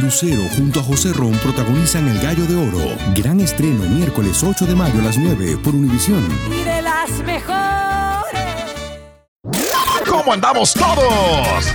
Lucero junto a José Ron protagonizan El Gallo de Oro. Gran estreno miércoles 8 de mayo a las 9 por Univisión. Y de las mejores. ¿Cómo andamos todos?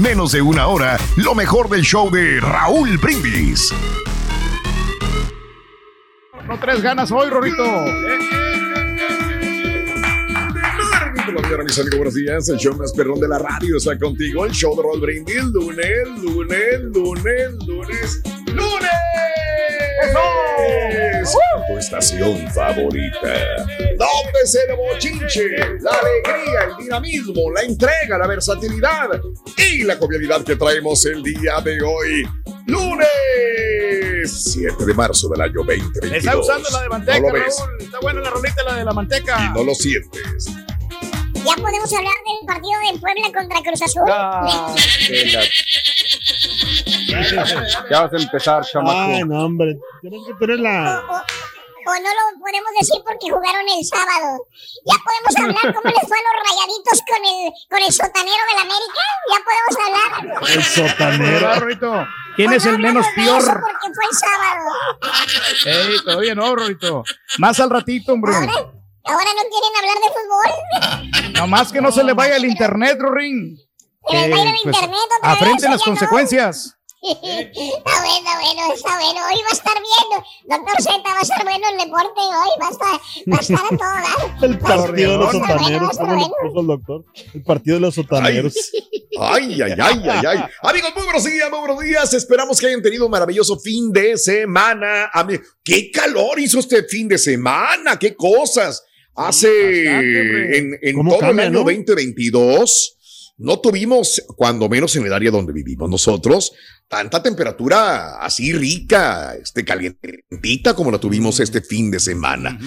menos de una hora lo mejor del show de Raúl Brindis. No traes ganas hoy, Rorito. Hola, mis amigos, buenos días. El show más perrón de la radio está contigo. El show de Raúl Brindis. Lunes, lunes, lunes, lunes, lunes. Tu estación favorita. ¿Dónde se el bochinche? La alegría, el dinamismo, la entrega, la versatilidad y la jovialidad que traemos el día de hoy. Lunes 7 de marzo del año 2022. Está usando la de manteca, ¿No lo ves? Raúl. Está buena la rolita la de la manteca. Y no lo sientes. Ya podemos hablar del partido de Puebla contra Cruz Azul. Ah, Ya vas a empezar, chamaco. Ay, no, hombre. Tienes que tener la. O no lo podemos decir porque jugaron el sábado. Ya podemos hablar cómo les fue a los rayaditos con el, con el sotanero del América. Ya podemos hablar. El sotanero. ¿Quién es Pues el no menos de peor? Porque fue el sábado. Ey, todavía no, Rorito. Más al ratito, hombre. Ahora, ahora no quieren hablar de fútbol. Nomás que no se le vaya el internet, Rorín. Se les va a ir el pues, internet otra vez, Afrenten las no. consecuencias. Está bueno, bueno, está bueno. Hoy va a estar bien. Doctor Z, va a estar bueno el deporte hoy. Va a estar, va a estar a todo dar. El partido de los Está sotaneros. está ¿Cómo le bueno. puso el doctor? El partido de los sotaneros. Ay, ay, ay, ay, ay. Amigos, muy buenos días, muy buenos días. Esperamos que hayan tenido un maravilloso fin de semana. Ami- ¡Qué calor hizo este fin de semana! ¡Qué cosas! Hace en, en ¿Cómo todo cambia, el año no? 2022 no tuvimos, cuando menos en el área donde vivimos nosotros, tanta temperatura así rica, este calientita como la tuvimos este fin de semana.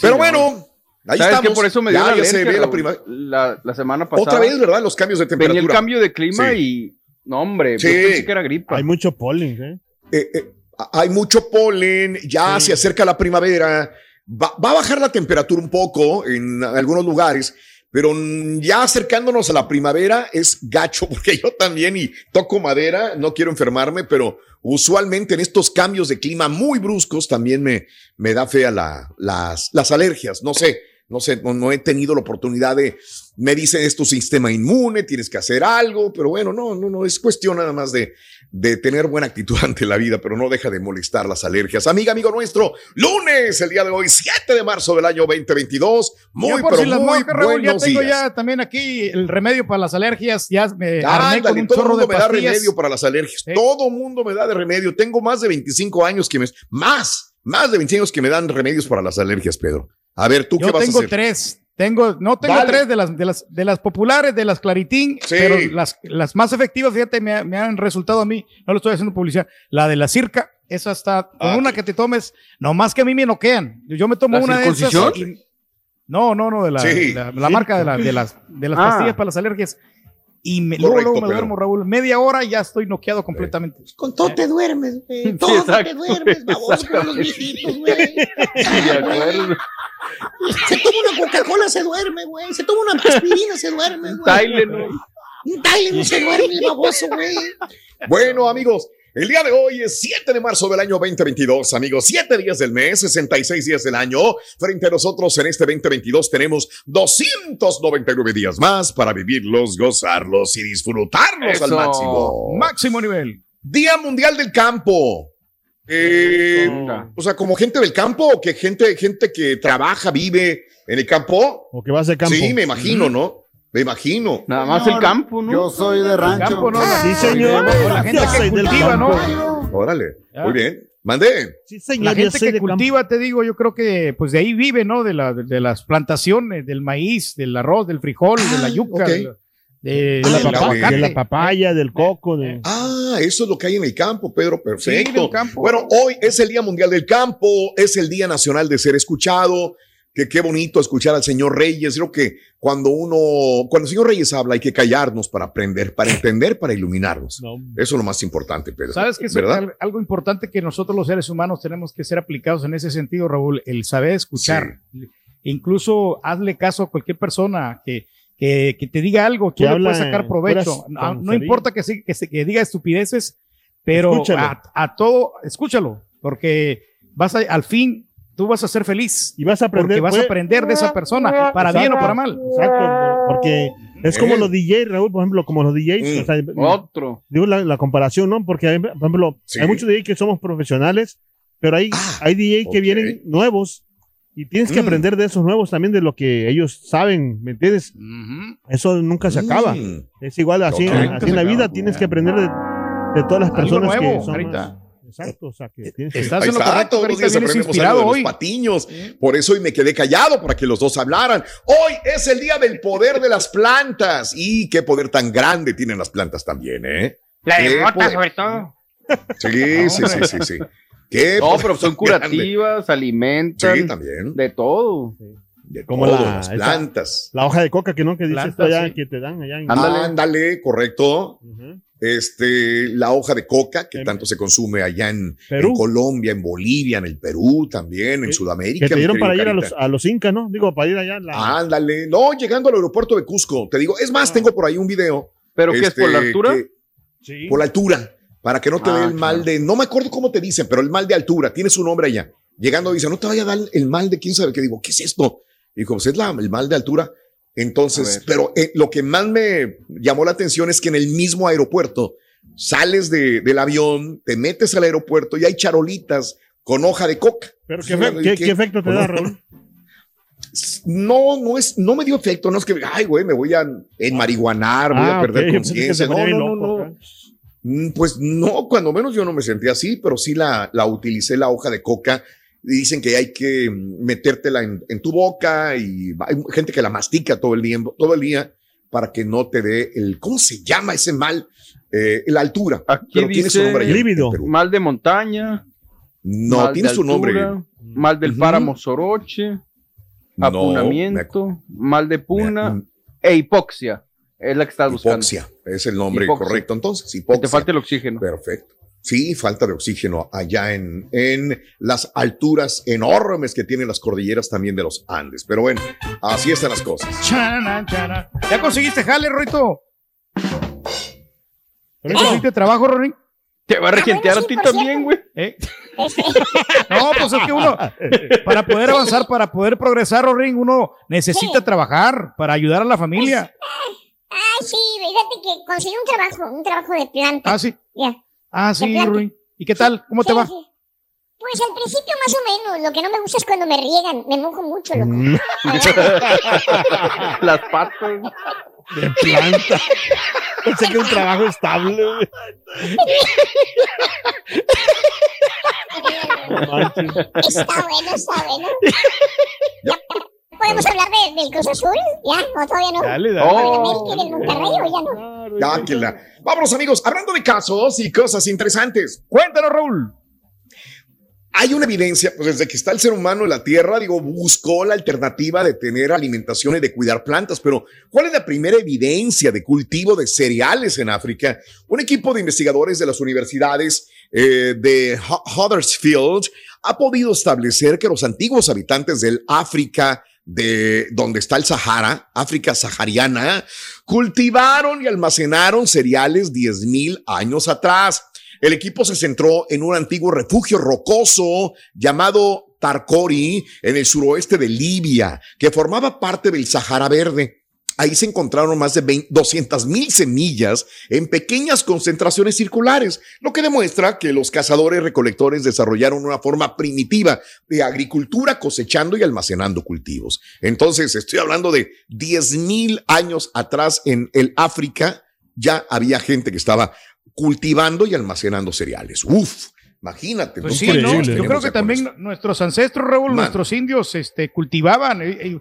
Pero bueno, ahí ¿Sabes estamos. que por eso me dio Ya- la ya se ve la Raúl? prima- la, la semana pasada. Otra vez, ¿verdad? Los cambios de temperatura. Venía el cambio de clima Sí. y. No, hombre, Sí. yo pensé que era gripa. Hay mucho polen, ¿eh? eh, eh, hay mucho polen, ya se acerca la primavera, va, va a bajar la temperatura un poco en algunos lugares, pero ya acercándonos a la primavera es gacho, porque yo también y toco madera, no quiero enfermarme, pero usualmente en estos cambios de clima muy bruscos también me, me da fea la, las, las alergias, no sé. No sé, no, no he tenido la oportunidad de, me dicen es tu sistema inmune, tienes que hacer algo, pero bueno, no, no, no, es cuestión nada más de, de tener buena actitud ante la vida, pero no deja de molestar las alergias. Amiga, amigo nuestro, lunes, el día de hoy, 7 de marzo del año 2022. Muy, Yo pero si muy moscas, Raúl, ya buenos tengo días. ya también aquí el remedio para las alergias. Ya me armé con un todo el chorro de mundo me da remedio para las alergias. Todo mundo me da de remedio. Tengo más de 25 años que me... Más, más de 25 años que me dan remedios para las alergias, Pedro. A ver, ¿tú Yo qué vas a tengo hacer? tres. Tengo, no tengo Dale. tres de las, de las, de las populares, de las claritín, Sí. pero las, las más efectivas, fíjate, me, me han resultado a mí, no lo estoy haciendo publicidad. La de la circa, esa está, con Ah, una que te tomes, nomás que a mí me noquean. Yo me tomo ¿La una de esas. y- no, no, no, de la, Sí. la, la marca de, la- de las, de las Ah. pastillas para las alergias. Y me, luego, Correcto, luego me Pedro. duermo, Raúl. Media hora y ya estoy noqueado completamente. Con todo te duermes, güey. Sí, Todo te duermes, baboso, con los viejitos, güey. De acuerdo. Se toma una Coca-Cola, se duerme, güey. Se toma una aspirina, se duerme, güey. Tylenol. Un Tylenol se duerme, el baboso, güey. Bueno, amigos, el día de hoy es 7 de marzo del año 2022, amigos. 7 días del mes, 66 días del año. Frente a nosotros en este 2022 tenemos 299 días más para vivirlos, gozarlos y disfrutarlos al máximo. Máximo nivel. Día Mundial del Campo. Eh, o sea, como gente del campo o que gente, gente que trabaja, vive en el campo. O que vas de campo. Sí, me imagino, ¿no? Me imagino. Nada más el campo, ¿no? Yo soy de rancho. Campo, ¿no? Sí, señor. La gente Yo que cultiva, ¿no? Órale. Ya. Muy bien. Mandé. Sí, señor. La gente que campo. cultiva, te digo, yo creo que pues de ahí vive, ¿no? De, la, de, de las plantaciones, del maíz, del arroz, del frijol, de la yuca, ok. de, la- de- De la, Ah, del la- aguacate. de la papaya, del coco, de... Ah, eso es lo que hay en el campo, Pedro. Perfecto. Sí, campo. Bueno, hoy es el Día Mundial del Campo, es el Día Nacional de Ser Escuchado. Que qué bonito escuchar al señor Reyes. Creo que cuando uno, cuando el señor Reyes habla, hay que callarnos para aprender, para entender, para iluminarnos. No, Eso es lo más importante, Pedro. ¿Sabes que es algo importante que nosotros los seres humanos tenemos que ser aplicados en ese sentido, Raúl? El saber escuchar. Incluso hazle caso a cualquier persona que, que, que te diga algo, tú Que le puedes sacar provecho. No, no importa que, se- que, se- que diga estupideces, pero a, a todo, escúchalo, porque vas a, al fin, tú vas a ser feliz. Y vas a aprender. Porque vas a puede- aprender de esa persona, para bien o para mal. Exacto, porque es como los DJ, Raúl, por ejemplo, como los DJs. Mm. o sea, Otro. digo la, la comparación, ¿no? Porque, hay, por ejemplo, Sí. hay muchos DJ que somos profesionales, pero hay, Ah, hay DJ que ok. vienen nuevos y tienes que Mm. aprender de esos nuevos también, de lo que ellos saben, ¿me entiendes? Eso nunca se acaba. Mm. Es igual así, así en la vida, tienes que aprender de, de todas las personas nuevo, que son. Exacto, o sea, que tienes que- Estás en lo está, correcto, todos los ahorita días vienes aprendemos inspirado algo de hoy. los patiños. Por eso hoy me quedé callado para que los dos hablaran. Hoy es el día del poder de las plantas. Y qué poder tan grande tienen las plantas también, ¿eh? La de sobre todo. Sí, sí, sí, sí, sí. Qué No, pero son tan grande. curativas, alimentan. Sí, también. De todo. De Como todo, la- las esa- plantas. La hoja de coca que no, que dices Plantas, allá, sí. que te dan allá en Ándale. Ándale, correcto. Ujú. Este, la hoja de coca, que En- tanto se consume allá en, Perú. en Colombia, en Bolivia, en el Perú también, en Que- Sudamérica. Que te dieron para ir a los, a los incas, ¿no? Digo, para ir allá. La, Ándale. No, llegando al aeropuerto de Cusco, te digo, es más, Ah. tengo por ahí un video. ¿Pero qué es este, por la altura? que- sí. por la altura, para que no te Ah, dé el mal claro. de, no me acuerdo cómo te dicen, pero el mal de altura, tiene su nombre allá. Llegando dice, no te vaya a dar el mal de quién sabe qué. Digo, ¿qué es esto? Y dijo, pues es la, el mal de altura. Entonces, pero eh, lo que más me llamó la atención es que en el mismo aeropuerto sales de- del avión, te metes al aeropuerto y hay charolitas con hoja de coca. Pero ¿qué, efe- qué- qué efecto te da, Raúl? No, no es, no me dio efecto, no es que, ay, güey, me voy a enmarihuanar, voy a Ah, perder ok, pensé que conciencia. No, no, no, loco no. Pues no, cuando menos yo no me sentí así, pero sí la, la utilicé la hoja de coca. Dicen que hay que metértela en, en tu boca y hay gente que la mastica todo el día, todo el día para que no te dé el, ¿cómo se llama ese mal? Eh, la altura. Aquí pero tiene su dice nombre lívido. Mal de montaña. No, mal tiene de su nombre. Mal del páramo soroche. No, apunamiento. mal de puna. me- e hipoxia. Es la que estás buscando. hipoxia es el nombre Hipoxia. correcto. Entonces, Que hipoxia. te falta el oxígeno. Perfecto. Sí, falta de oxígeno allá en, en las alturas enormes que tienen las cordilleras también de los Andes. Pero bueno, así están las cosas. Chana, chana. ¿Ya conseguiste jale, Rorito? ¿Ya conseguiste trabajo, Rory? Te va a regentear a ti también, güey. ¿Eh? Este, No, pues es que uno, para poder avanzar, para poder progresar, Rory, uno necesita Sí. trabajar para ayudar a la familia. ah, sí, fíjate que conseguí un trabajo, un trabajo de planta. Ah, sí. Ya. Ah, sí. Rory. ¿Y qué tal? ¿Cómo te va? sí. Pues al principio más o menos. Lo que no me gusta es cuando me riegan. Me mojo mucho, loco. Mm, Las patas. de planta. Pensé que un trabajo estable. Está bueno, está bueno. ¿Podemos hablar de- del Cruz Azul? ¿Ya? ¿O todavía no? Dale, ¿Del dale. Oh. Del Monterrey o ya no? Ya, que la- Vámonos amigos, hablando de casos y cosas interesantes. Cuéntanos, Raúl. hay una evidencia, pues desde que está el ser humano en la Tierra, digo, buscó la alternativa de tener alimentación y de cuidar plantas, pero ¿cuál es la primera evidencia de cultivo de cereales en África? Un equipo de investigadores de las universidades eh, de Hu- Huddersfield ha podido establecer que los antiguos habitantes del África de donde está el Sahara, África sahariana, cultivaron y almacenaron cereales 10.000 años atrás. El equipo se centró en un antiguo refugio rocoso llamado Tarkori en el suroeste de Libia, que formaba parte del Sahara Verde. Ahí se encontraron más de 200 mil semillas en pequeñas concentraciones circulares, lo que demuestra que los cazadores recolectores desarrollaron una forma primitiva de agricultura cosechando y almacenando cultivos. Entonces, estoy hablando de 10 mil años atrás en el África, ya había gente que estaba cultivando y almacenando cereales. Uf, imagínate. Pues ¿no? sí, ¿no? Yo creo que también esto. nuestros ancestros, Raúl, Man. nuestros indios, este, cultivaban. eh, eh,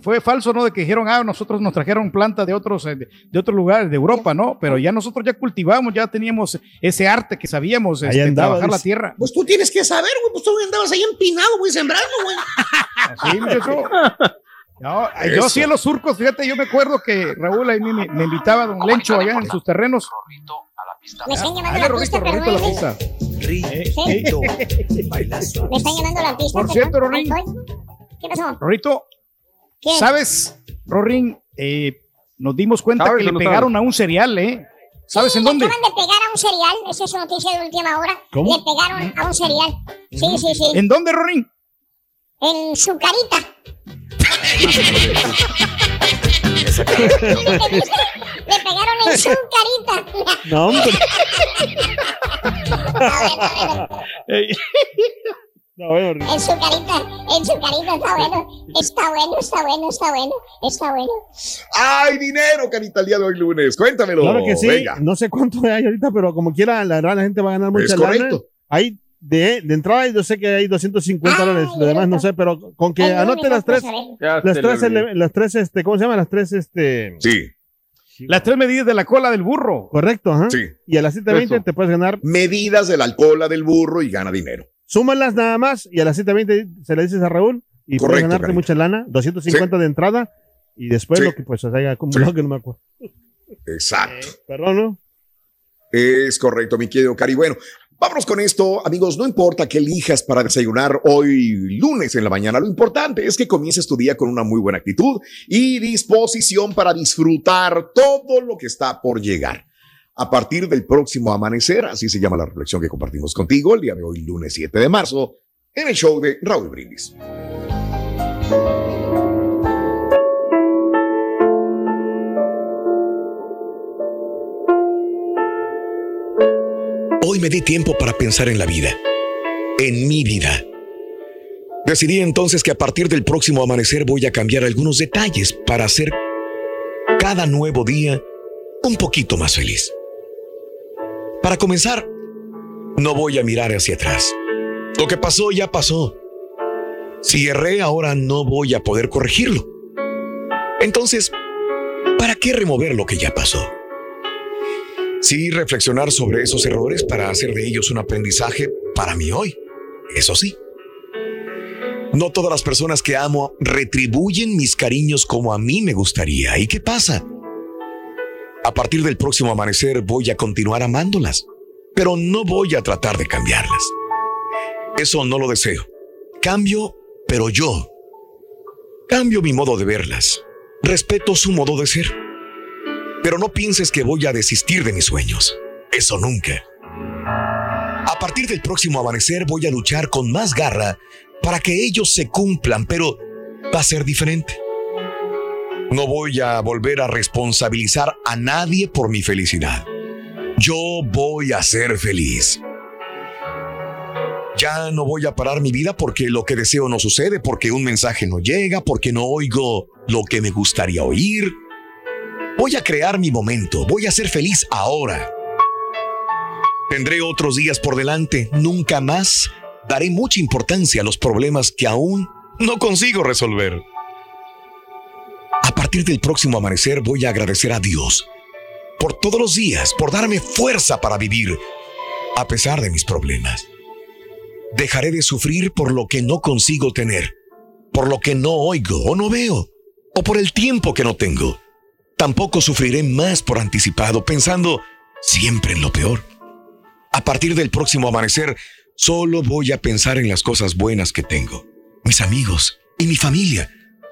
fue falso, ¿no? De que dijeron, ah, nosotros nos trajeron planta de otros, eh, de, de otros lugares, de Europa, ¿no? Pero ya nosotros ya cultivamos, ya teníamos ese arte que sabíamos, este, andaba, trabajar la tierra. Pues tú tienes que saber, güey, pues tú andabas ahí empinado, güey, sembrando, güey. Así, muchacho. No, yo sí en los surcos, fíjate, yo me acuerdo que Raúl ahí me, me invitaba don Lencho allá en sus terrenos. Me a la pista, Rorrito, pero Rorrito, no la Sí. Me están llamando a la pista. Por cierto, Rorín. ¿Qué pasó? Rorrito, ¿Qué? ¿sabes, Rorín? Eh, nos dimos cuenta ¿Sabes que le no pegaron a un cereal, ¿eh? ¿Sabes Sí, en le dónde? acaban de pegar a un cereal. Esa es noticia de última hora. ¿Cómo? Le pegaron a un cereal. Sí, sí, sí. ¿En dónde, Rorín? En su carita. Le pegaron en su carita. No, hombre. No, bueno, Rick. En su carita, en su carita está bueno, está bueno, está bueno, está bueno, está bueno. ¡Ay, dinero, carita, el día de hoy lunes! Cuéntamelo. Claro que sí. Venga. No sé cuánto hay ahorita, pero como quiera, la verdad, la gente va a ganar mucha Es lana. correcto. Hay de, de entrada, yo sé que hay 250 Ay, dólares. Lo demás no sé, pero con que anote las tres, las tres, las tres, este, ¿cómo se llama? Las tres, este. Sí, Las tres medidas de la cola del burro. Correcto, ajá. sí. Y a las 7.20 Eso. te puedes ganar. Medidas del alcohol del burro y gana dinero. Súmalas nada más y a las 7.20 se le dices a Raúl y puedes Correcto, ganarte Carita. mucha lana. 250 de entrada y después Sí. lo que pues se haya acumulado Sí. que no me acuerdo. Exacto. Perdón, ¿no? Es correcto, mi querido Cari. Bueno, vámonos con esto, amigos. No importa qué elijas para desayunar hoy lunes en la mañana, lo importante es que comiences tu día con una muy buena actitud y disposición para disfrutar todo lo que está por llegar. A partir del próximo amanecer, así se llama la reflexión que compartimos contigo el día de hoy, lunes 7 de marzo, en el show de Raúl Brindis. Hoy me di tiempo para pensar en la vida, en mi vida. Decidí entonces que a partir del próximo amanecer voy a cambiar algunos detalles para hacer cada nuevo día un poquito más feliz. Para comenzar, no voy a mirar hacia atrás. Lo que pasó ya pasó. Si erré ahora no voy a poder corregirlo. Entonces, ¿para qué remover lo que ya pasó? Sí, reflexionar sobre esos errores para hacer de ellos un aprendizaje para mí hoy. Eso sí. No todas las personas que amo retribuyen mis cariños como a mí me gustaría. ¿Y qué pasa? A partir del próximo amanecer voy a continuar amándolas, pero no voy a tratar de cambiarlas. Eso no lo deseo. Cambio, pero yo. Cambio mi modo de verlas. Respeto su modo de ser. Pero no pienses que voy a desistir de mis sueños. Eso nunca. A partir del próximo amanecer voy a luchar con más garra para que ellos se cumplan, pero va a ser diferente. No voy a volver a responsabilizar a nadie por mi felicidad. Yo voy a ser feliz. Ya no voy a parar mi vida porque lo que deseo no sucede, porque un mensaje no llega, porque no oigo lo que me gustaría oír. Voy a crear mi momento, voy a ser feliz ahora. Tendré otros días por delante, nunca más daré mucha importancia a los problemas que aún no consigo resolver. A partir del próximo amanecer voy a agradecer a Dios por todos los días, por darme fuerza para vivir a pesar de mis problemas. Dejaré de sufrir por lo que no consigo tener, por lo que no oigo o no veo, o por el tiempo que no tengo. Tampoco sufriré más por anticipado, pensando siempre en lo peor. A partir del próximo amanecer, solo voy a pensar en las cosas buenas que tengo, mis amigos y mi familia.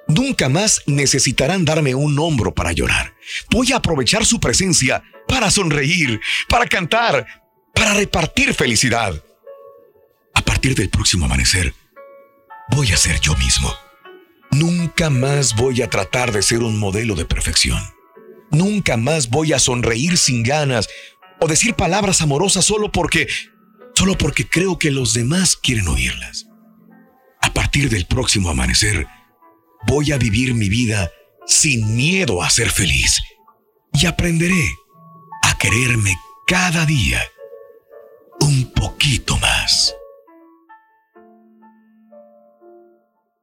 Nunca más necesitarán darme un hombro para llorar. Voy a aprovechar su presencia para sonreír, para cantar, para repartir felicidad. A partir del próximo amanecer, voy a ser yo mismo. Nunca más voy a tratar de ser un modelo de perfección. Nunca más voy a sonreír sin ganas o decir palabras amorosas solo porque solo porque creo que los demás quieren oírlas. A partir del próximo amanecer, voy a vivir mi vida sin miedo a ser feliz y aprenderé a quererme cada día un poquito más.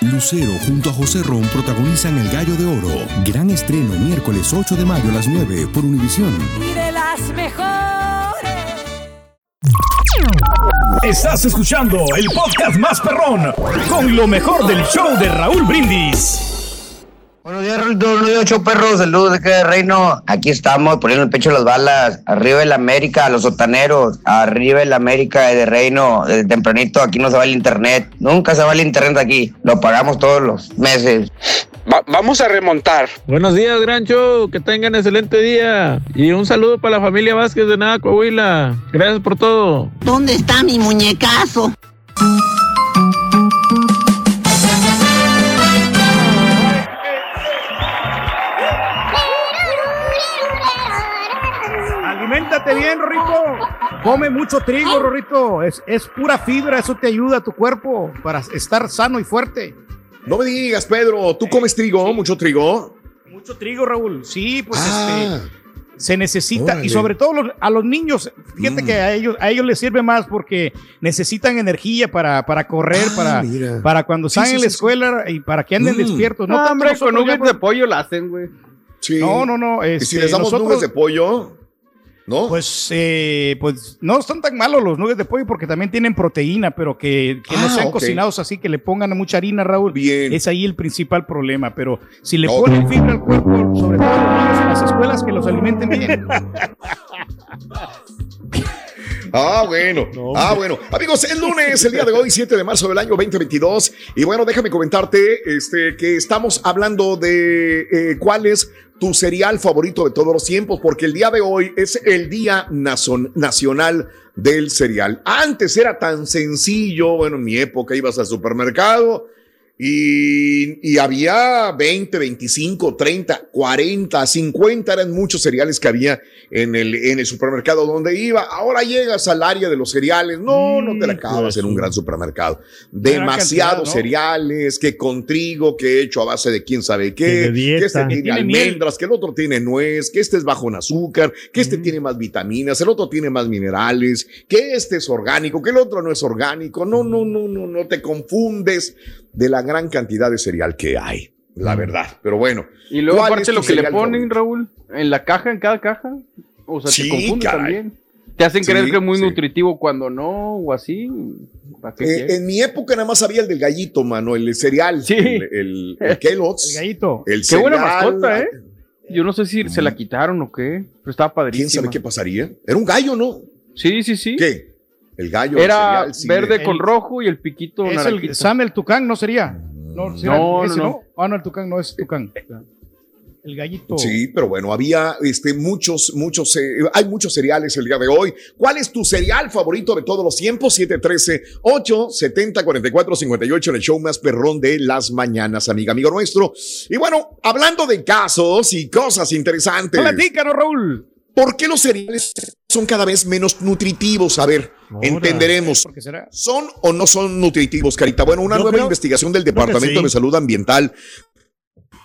Lucero junto a José Ron protagonizan El Gallo de Oro. Gran estreno miércoles 8 de mayo a las 9 por Univisión. y de las mejores. Estás escuchando el podcast más perrón con lo mejor del show de Raúl Brindis. Buenos días, buenos días, ocho perros, saludos de acá de Reino. Aquí estamos poniendo el pecho a las balas. Arriba el América, los sotaneros. Arriba el América de Reino. Desde tempranito aquí no se va el internet. Nunca se va el internet aquí. Lo pagamos todos los meses. vamos a remontar. Buenos días, Grancho. Que tengan excelente día. Y un saludo para la familia Vázquez de Nada, Coahuila. Gracias por todo. ¿Dónde está mi muñecazo? Aliméntate bien, Rorrito. Come mucho trigo, Rorrito. Es, es pura fibra, eso te ayuda a tu cuerpo para estar sano y fuerte. No me digas, Pedro, ¿tú comes trigo? ¿Mucho trigo? Mucho trigo, Raúl. Sí, pues Ah. este, se necesita. Órale. Y sobre todo los- a los niños, fíjate Mm. que a ellos, a ellos les sirve más porque necesitan energía para, para correr, Ah, para, mira. para cuando Sí, están sí, en la sí. escuela y para que anden Mm. despiertos. No, No, hombre, con nuggets de pollo la hacen, güey. Sí. No, no, no. ¿Y si este, les damos nosotros- nubes de pollo? ¿No? Pues, eh, pues no están tan malos los nuggets de pollo porque también tienen proteína, pero que, que no Ah, sean cocinados así, que le pongan mucha harina, Raúl. Bien. Es ahí el principal problema. Pero si le Ok. ponen fibra al cuerpo, sobre todo a los niños en las escuelas, que los alimenten bien. Ah, bueno. ah, bueno. Amigos, es lunes, el día de hoy, 7 de marzo del año 2022. Y bueno, déjame comentarte este, que estamos hablando de eh, cuál es tu cereal favorito de todos los tiempos, porque el día de hoy es el Día Nacional del Cereal. Antes era tan sencillo, bueno, en mi época ibas al supermercado y, y había 20, 25, 30, 40, 50, eran muchos cereales que había en el, en el supermercado donde iba. Ahora llegas al área de los cereales, no, no te la acabas en un gran supermercado. Demasiados cereales, que con trigo, que hecho a base de quién sabe qué, que este Que tiene miel. almendras, que el otro tiene nuez, que este es bajo en azúcar, que este tiene más vitaminas, el otro tiene más minerales, que este es orgánico, que el otro no es orgánico. No, no, no, no, no te confundes de la gran cantidad de cereal que hay, la verdad. Pero bueno. Y luego ¿cuál aparte es lo que le ponen, Raúl, en la caja, en cada caja. O sea, Sí, te confunde caray. también. Te hacen Sí, creer que es muy sí. nutritivo cuando no, o así. ¿Para qué Eh, en mi época nada más había el del gallito, mano, el cereal, Sí. el, el, el Kellogg's. El gallito. El Qué buena mascota, ¿eh? Yo no sé si se la quitaron o qué, pero estaba padrísimo. ¿Quién sabe qué pasaría? Era un gallo, ¿no? Sí, sí, sí. ¿Qué? El gallo. el Era cereal, verde de- con rojo y el piquito Es el. Sam el Tucán, ¿no sería? No, será No, ese, no, ¿no? no. Ah, no, el Tucán no es Tucán. El gallito. Sí, pero bueno, había este, muchos, muchos, eh, hay muchos cereales el día de hoy. ¿Cuál es tu cereal favorito de todos los tiempos? 713-870-4458 en el show más perrón de las mañanas, amiga, amigo nuestro. Y bueno, hablando de casos y cosas interesantes. Platícanos, Raúl. ¿Por qué los cereales son cada vez menos nutritivos? A ver, entenderemos. ¿Por qué será? ¿Son o no son nutritivos, Carita? Bueno, una Yo nueva creo- investigación del Departamento sí. de Salud Ambiental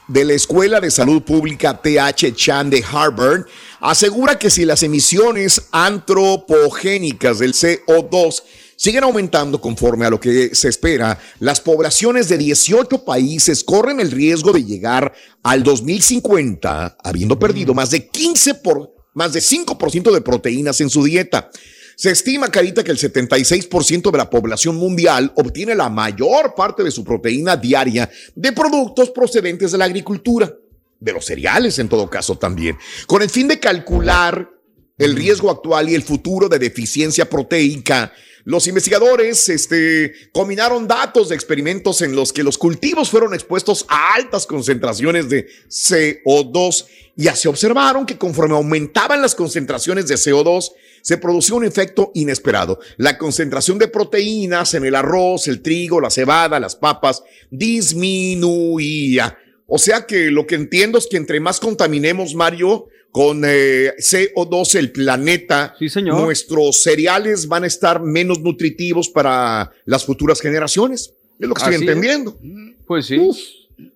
de la Escuela de Salud Pública TH Chan de Harvard asegura que si las emisiones antropogénicas del CO2 siguen aumentando conforme a lo que se espera, las poblaciones de 18 países corren el riesgo de llegar al 2050 habiendo perdido más de 15 por más de 5% de proteínas en su dieta. Se estima, Carita, que el 76% de la población mundial obtiene la mayor parte de su proteína diaria de productos procedentes de la agricultura, de los cereales en todo caso también, con el fin de calcular el riesgo actual y el futuro de deficiencia proteica. Los investigadores este, combinaron datos de experimentos en los que los cultivos fueron expuestos a altas concentraciones de CO2 y así observaron que conforme aumentaban las concentraciones de CO2, se producía un efecto inesperado. La concentración de proteínas en el arroz, el trigo, la cebada, las papas disminuía. O sea que lo que entiendo es que entre más contaminemos, Mario, con eh, CO2 el planeta, señor. nuestros cereales van a estar menos nutritivos para las futuras generaciones. Es lo que estoy entendiendo. es. Pues sí.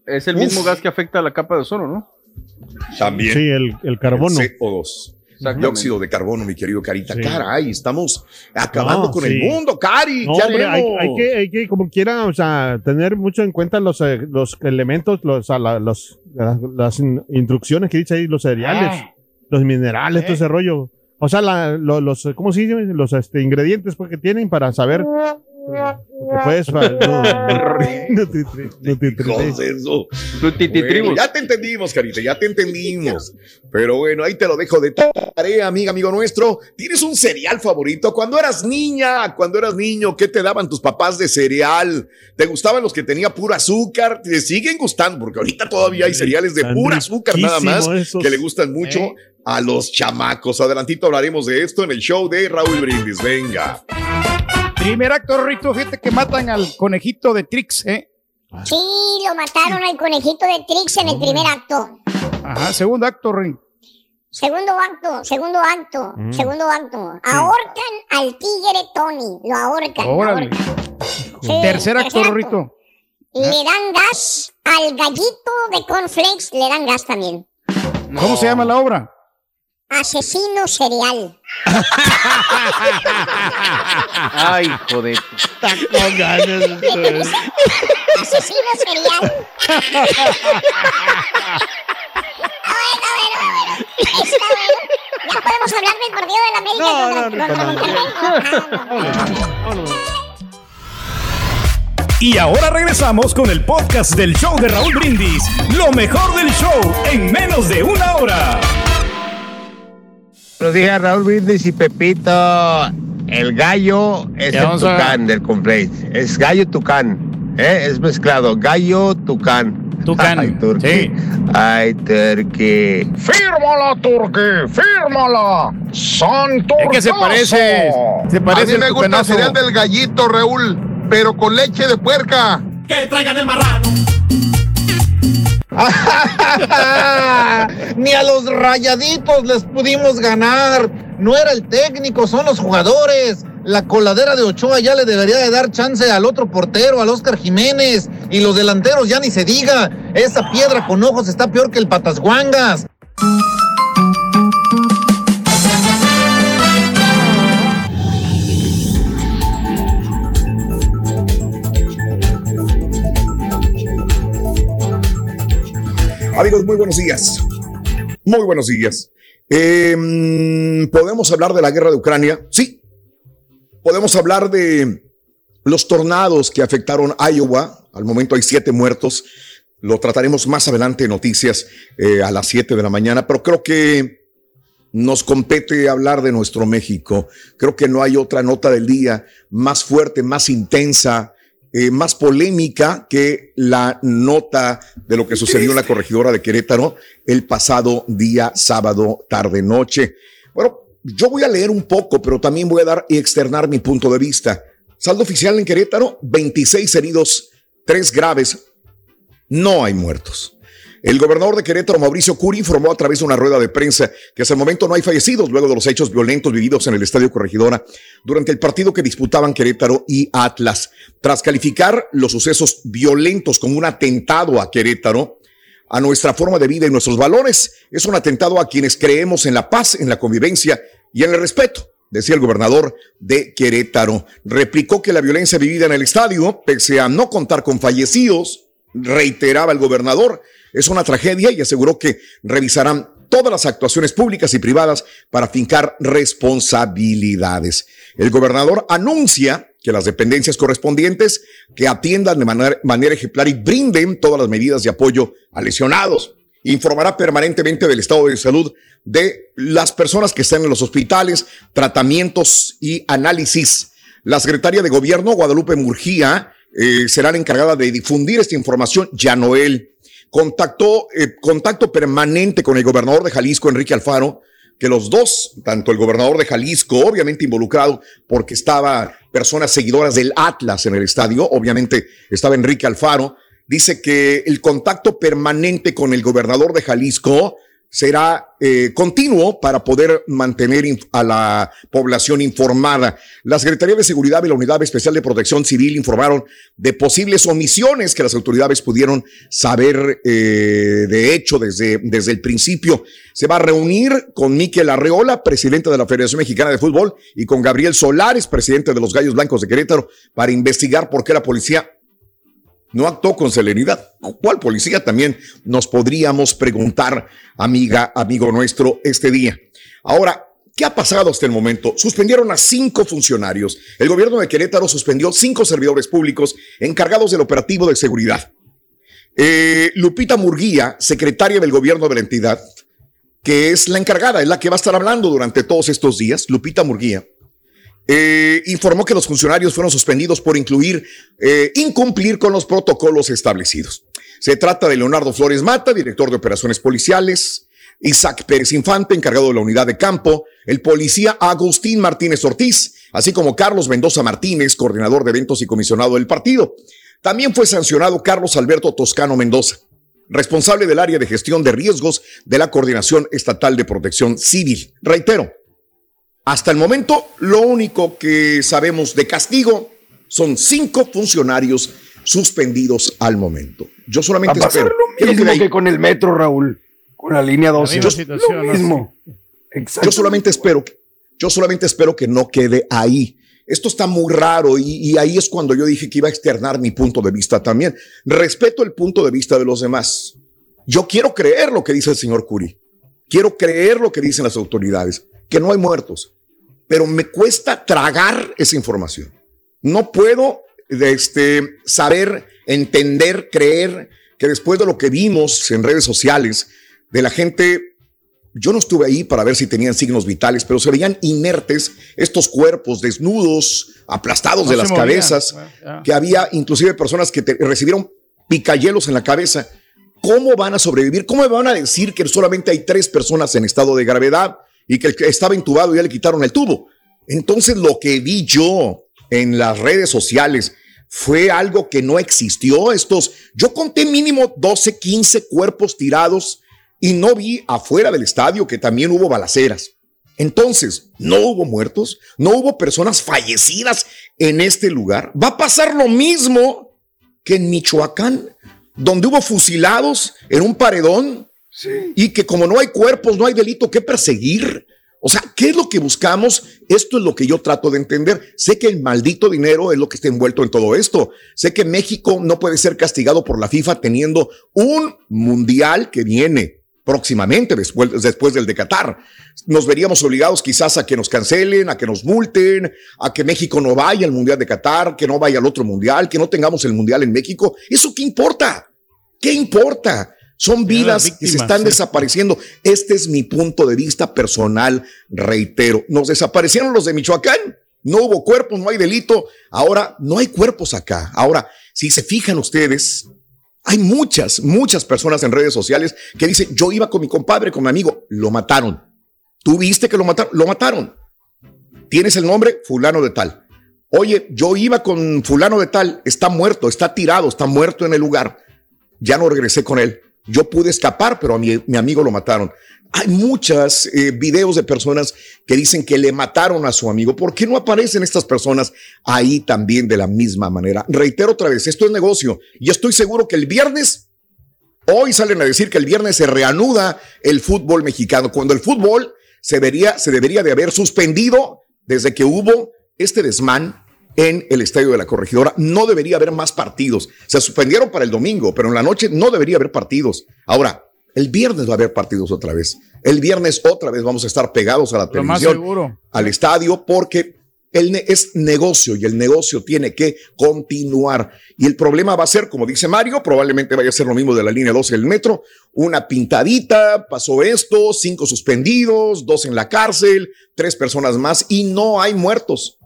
Es el mismo gas que afecta a la capa de ozono, ¿no? También. Sí, el, el carbono. El CO2. Dióxido de carbono, mi querido Carita. Sí. Caray, estamos acabando No, con sí. el mundo, Cari. No, ¿Qué hombre, hay, hay que, hay que, como quiera, o sea, tener mucho en cuenta los, eh, los elementos, los, a la- los, las, las in- instrucciones que dice ahí, los cereales, Ah. los minerales, todo Eh. ese rollo. O sea, la- lo- los, ¿cómo se dice? Los este, ingredientes pues, que tienen para saber que puedes. no. Bueno, ya te entendimos, Carita, ya te entendimos. Pero bueno, ahí te lo dejo de tarea, amiga, amigo nuestro. ¿Tienes un cereal favorito? Cuando eras niña, cuando eras niño, ¿qué te daban tus papás de cereal? ¿Te gustaban los que tenía puro azúcar? ¿Te siguen gustando? Porque ahorita todavía hay cereales de pura azúcar nada más esos. que le gustan mucho Eh. a los chamacos. Adelantito hablaremos de esto en el show de Raúl Brindis. Venga. Primer acto, Rito, fíjate que matan al conejito de Trix, ¿eh? Sí, lo mataron al conejito de Trix en el primer acto. Ajá, segundo acto, Rin. Segundo acto, segundo acto, Mm. segundo acto. Ahorcan al tigre Tony, lo ahorcan. Órale. ahorcan. Sí, Tercer acto, Rito. Le dan gas al gallito de cornflakes, le dan gas también. ¿Cómo se llama la obra? Asesino serial. Ay, joder. Asesino serial. bueno, bueno, bueno. Está bueno. Ya podemos hablar del partido de la América contra, contra Monterrey. Y ahora regresamos con el podcast del show de Raúl Brindis. Lo mejor del show en menos de una hora. Buenos días, Raúl Brindis y Pepito. El gallo es el tucán del complex. Es gallo tucán. ¿eh? Es mezclado. Gallo tucán. Tucán, Ay, turqui. sí. Ay, turqui. ¡Fírmala, Turqui! ¡Fírmala! ¡Son Es que se parece, se parece A mí me gusta el cereal del gallito, Raúl, pero con leche de puerca. Que traigan el marrano. Ni a los rayaditos les pudimos ganar. No era el técnico, son los jugadores. La coladera de Ochoa ya le debería de dar chance al otro portero, al Oscar Jiménez. Y los delanteros ya ni se diga. Esa piedra con ojos está peor que el patasguangas. Amigos, muy buenos días. Muy buenos días. Mm, ¿Podemos hablar de la guerra de Ucrania? Sí. Podemos hablar de los tornados que afectaron Iowa. Al momento hay siete muertos. Lo trataremos más adelante en noticias eh, a las 7 de la mañana, pero creo que nos compete hablar de nuestro México. Creo que no hay otra nota del día más fuerte, más intensa, eh, más polémica que la nota de lo que sucedió en la corregidora de Querétaro el pasado día sábado, tarde, noche. Bueno, yo voy a leer un poco, pero también voy a dar y externar mi punto de vista. Saldo oficial en Querétaro, 26 heridos, 3 graves, no hay muertos. El gobernador de Querétaro, Mauricio Curi, informó a través de una rueda de prensa que hasta el momento no hay fallecidos luego de los hechos violentos vividos en el Estadio Corregidora durante el partido que disputaban Querétaro y Atlas. Tras calificar los sucesos violentos como un atentado a Querétaro, a nuestra forma de vida y nuestros valores, es un atentado a quienes creemos en la paz, en la convivencia y en el respeto decía el gobernador de Querétaro. Replicó que la violencia vivida en el estadio, pese a no contar con fallecidos, reiteraba el gobernador, es una tragedia y aseguró que revisarán todas las actuaciones públicas y privadas para fincar responsabilidades. El gobernador anuncia que las dependencias correspondientes que atiendan de manera, ejemplar y brinden todas las medidas de apoyo a lesionados. Informará permanentemente del estado de salud de las personas que están en los hospitales, tratamientos y análisis. La secretaria de Gobierno, Guadalupe Murgía, eh, será la encargada de difundir esta información. Ya Noel contactó, eh, contacto permanente con el gobernador de Jalisco, Enrique Alfaro, que los dos, tanto el gobernador de Jalisco, obviamente involucrado porque estaba personas seguidoras del Atlas en el estadio, obviamente estaba Enrique Alfaro, dice que el contacto permanente con el gobernador de Jalisco será eh, continuo para poder mantener a la población informada. La Secretaría de Seguridad y la Unidad Especial de Protección Civil informaron de posibles omisiones que las autoridades pudieron saber eh, de hecho desde, desde el principio. Se va a reunir con Miquel Arreola, presidente de la Federación Mexicana de Fútbol, y con Gabriel Solares, presidente de los Gallos Blancos de Querétaro, para investigar por qué la policía no actuó con celeridad. ¿Cuál policía? También nos podríamos preguntar, amiga, amigo nuestro, este día. Ahora, ¿qué ha pasado hasta el momento? Suspendieron a cinco funcionarios. El gobierno de Querétaro suspendió cinco servidores públicos encargados del operativo de seguridad. Eh, Lupita Murguía, secretaria del gobierno de la entidad, que es la encargada, es la que va a estar hablando durante todos estos días, Lupita Murguía eh, informó que los funcionarios fueron suspendidos por incluir, eh, incumplir con los protocolos establecidos. Se trata de Leonardo Flores Mata, director de operaciones policiales, Isaac Pérez Infante, encargado de la unidad de campo, el policía Agustín Martínez Ortiz, así como Carlos Mendoza Martínez, coordinador de eventos y comisionado del partido. También fue sancionado Carlos Alberto Toscano Mendoza, responsable del área de gestión de riesgos de la Coordinación Estatal de Protección Civil. Reitero, hasta el momento, lo único que sabemos de castigo son cinco funcionarios suspendidos al momento. Yo solamente Va a pasar espero. lo mismo que- que con el metro, Raúl, con la línea 12. Yo- lo mismo. Yo solamente espero, que- yo solamente espero que no quede ahí. Esto está muy raro y, y ahí es cuando yo dije que iba a externar mi punto de vista también. Respeto el punto de vista de los demás. Yo quiero creer lo que dice el señor Curi. Quiero creer lo que dicen las autoridades, que no hay muertos. Pero me cuesta tragar esa información. No puedo este, saber, entender, creer que después de lo que vimos en redes sociales de la gente yo no estuve ahí para ver si tenían signos vitales, pero se veían inertes estos cuerpos desnudos, aplastados No de las movían. cabezas, Bueno, ya. que había inclusive personas que te- recibieron picayelos en la cabeza. ¿Cómo van a sobrevivir? ¿Cómo me van a decir que solamente hay tres personas en estado de gravedad y que que estaba intubado ya le quitaron el tubo? Entonces lo que vi yo en las redes sociales fue algo que no existió. Estos, yo conté mínimo 12, 15 cuerpos tirados y no vi afuera del estadio que también hubo balaceras. Entonces, no hubo muertos, no hubo personas fallecidas en este lugar. Va a pasar lo mismo que en Michoacán, donde hubo fusilados en un paredón y que como no hay cuerpos, no hay delito que perseguir. O sea, ¿qué es lo que buscamos? Esto es lo que yo trato de entender. Sé que el maldito dinero es lo que está envuelto en todo esto. Sé que México no puede ser castigado por la FIFA teniendo un mundial que viene próximamente después, después del de Qatar. Nos veríamos obligados quizás a que nos cancelen, a que nos multen, a que México no vaya al mundial de Qatar, que no vaya al otro mundial, que no tengamos el mundial en México. ¿Eso qué importa? ¿Qué importa? Son vidas las que se víctimas, están sí. desapareciendo. Este es mi punto de vista personal, reitero. Nos desaparecieron los de Michoacán. No hubo cuerpos, no hay delito. Ahora no hay cuerpos acá. Ahora, si se fijan ustedes, hay muchas, muchas personas en redes sociales que dicen, yo iba con mi compadre, con mi amigo, lo mataron. ¿Tú viste que lo mataron? Lo mataron. ¿Tienes el nombre? Fulano de tal. Oye, yo iba con fulano de tal, está muerto, está tirado, está muerto en el lugar. Ya no regresé con él. Yo pude escapar, pero a mi, mi amigo lo mataron. Hay muchos videos de personas que dicen que le mataron a su amigo. ¿Por qué no aparecen estas personas ahí también de la misma manera? Reitero otra vez, esto es negocio y estoy seguro que el viernes, hoy salen a decir que el viernes se reanuda el fútbol mexicano, cuando el fútbol se, se debería de haber suspendido desde que hubo este desmán en el estadio de la corregidora. No debería haber más partidos. Se suspendieron para el domingo, pero en la noche no debería haber partidos. Ahora, el viernes va a haber partidos otra vez. El viernes otra vez vamos a estar pegados a la Lo más seguro. al estadio, porque el ne- es negocio y el negocio tiene que continuar. Y el problema va a ser, como dice Mario, probablemente vaya a ser lo mismo de la línea 12 del metro, una pintadita, pasó esto, cinco suspendidos, dos en la cárcel, tres personas más y no hay muertos.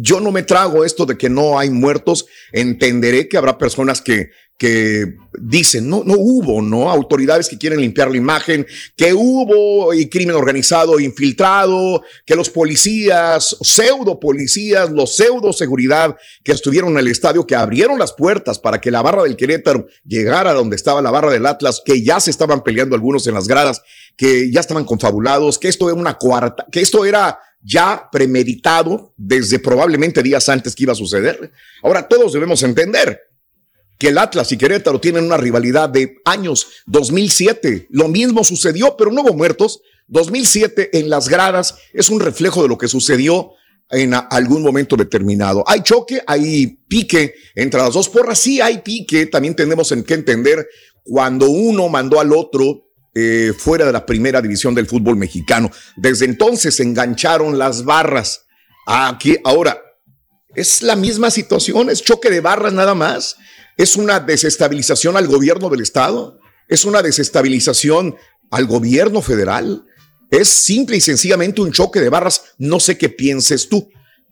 Yo no me trago esto de que no hay muertos. Entenderé que habrá personas que, que dicen, no, no hubo, ¿no? Autoridades que quieren limpiar la imagen, que hubo crimen organizado infiltrado, que los policías, pseudo policías, los pseudo seguridad que estuvieron en el estadio, que abrieron las puertas para que la barra del Querétaro llegara a donde estaba la barra del Atlas, que ya se estaban peleando algunos en las gradas, que ya estaban confabulados, que esto era una cuarta, que esto era ya premeditado desde probablemente días antes que iba a suceder. Ahora todos debemos entender que el Atlas y Querétaro tienen una rivalidad de años 2007. Lo mismo sucedió, pero no hubo muertos. 2007 en las gradas es un reflejo de lo que sucedió en algún momento determinado. Hay choque, hay pique entre las dos porras. Sí, hay pique. También tenemos en que entender cuando uno mandó al otro eh, fuera de la primera división del fútbol mexicano. Desde entonces se engancharon las barras. Aquí, ahora, es la misma situación, es choque de barras nada más. Es una desestabilización al gobierno del Estado. Es una desestabilización al gobierno federal. Es simple y sencillamente un choque de barras. No sé qué pienses tú.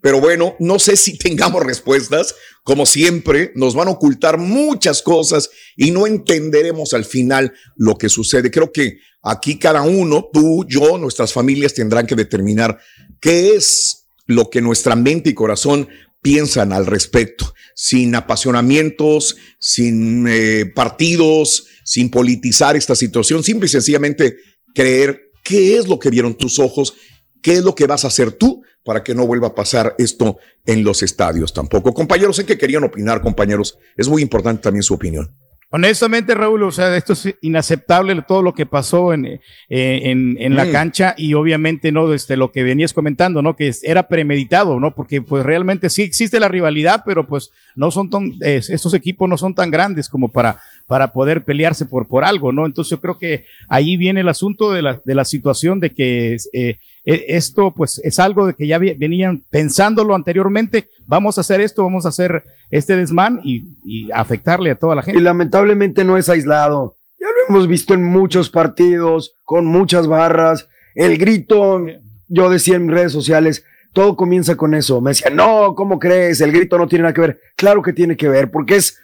Pero bueno, no sé si tengamos respuestas. Como siempre, nos van a ocultar muchas cosas y no entenderemos al final lo que sucede. Creo que aquí cada uno, tú, yo, nuestras familias tendrán que determinar qué es lo que nuestra mente y corazón piensan al respecto, sin apasionamientos, sin eh, partidos, sin politizar esta situación, simple y sencillamente creer qué es lo que vieron tus ojos, qué es lo que vas a hacer tú para que no vuelva a pasar esto en los estadios tampoco. Compañeros, sé que querían opinar, compañeros. Es muy importante también su opinión. Honestamente, Raúl, o sea, esto es inaceptable todo lo que pasó en, eh, en, en la Mm. cancha y obviamente, ¿no? Desde lo que venías comentando, ¿no? Que era premeditado, ¿no? Porque pues realmente sí existe la rivalidad, pero pues no son tan, eh, estos equipos no son tan grandes como para, para poder pelearse por, por algo, ¿no? Entonces yo creo que ahí viene el asunto de la, de la situación de que eh, esto pues es algo de que ya venían pensándolo anteriormente, vamos a hacer esto, vamos a hacer este desmán y, y afectarle a toda la gente. Y lamentablemente no es aislado. Ya lo hemos visto en muchos partidos, con muchas barras. El grito, yo decía en redes sociales, todo comienza con eso. Me decían, no, ¿cómo crees? El grito no tiene nada que ver. Claro que tiene que ver, porque es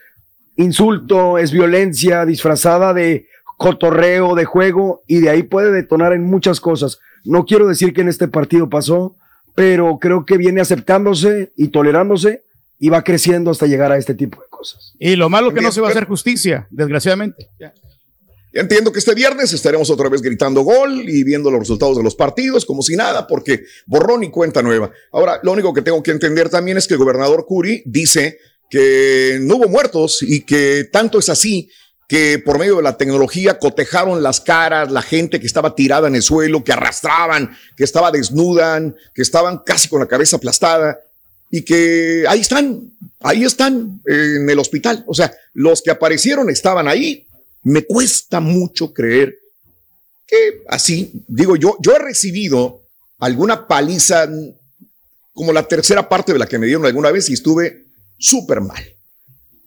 insulto, es violencia disfrazada de cotorreo, de juego, y de ahí puede detonar en muchas cosas. No quiero decir que en este partido pasó, pero creo que viene aceptándose y tolerándose y va creciendo hasta llegar a este tipo de cosas. Y lo malo es que no se va a hacer justicia, desgraciadamente. Ya entiendo que este viernes estaremos otra vez gritando gol y viendo los resultados de los partidos como si nada, porque borrón y cuenta nueva. Ahora, lo único que tengo que entender también es que el gobernador Curi dice que no hubo muertos y que tanto es así que por medio de la tecnología cotejaron las caras, la gente que estaba tirada en el suelo, que arrastraban, que estaba desnudan, que estaban casi con la cabeza aplastada y que ahí están, ahí están en el hospital. O sea, los que aparecieron estaban ahí. Me cuesta mucho creer que así, digo yo, yo he recibido alguna paliza como la tercera parte de la que me dieron alguna vez y estuve súper mal.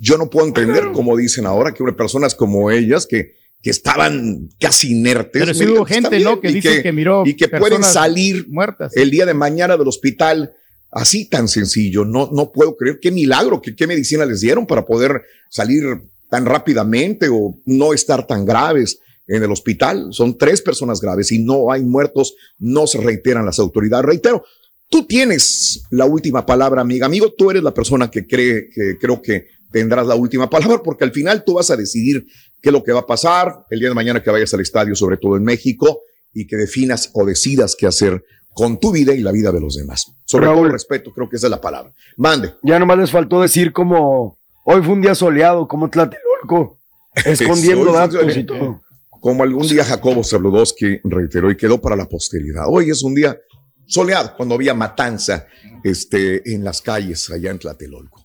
Yo no puedo entender, como dicen ahora, que personas como ellas, que, que estaban casi inertes. Pero sí Me- hubo gente, ¿no? Que y dice que miró Y que pueden salir muertas. el día de mañana del hospital así tan sencillo. No, no puedo creer qué milagro, qué, qué medicina les dieron para poder salir tan rápidamente o no estar tan graves en el hospital. Son tres personas graves y no hay muertos, no se reiteran las autoridades. Reitero, tú tienes la última palabra, amiga. Amigo, tú eres la persona que cree que creo que tendrás la última palabra porque al final tú vas a decidir qué es lo que va a pasar el día de mañana que vayas al estadio, sobre todo en México, y que definas o decidas qué hacer con tu vida y la vida de los demás. Sobre Raúl. todo respeto, creo que esa es la palabra. Mande. Ya nomás les faltó decir como hoy fue un día soleado, como Tlatelolco, escondiendo datos y todo. Como algún día Jacobo Zabludowski reiteró y quedó para la posteridad. Hoy es un día soleado, cuando había matanza este, en las calles allá en Tlatelolco.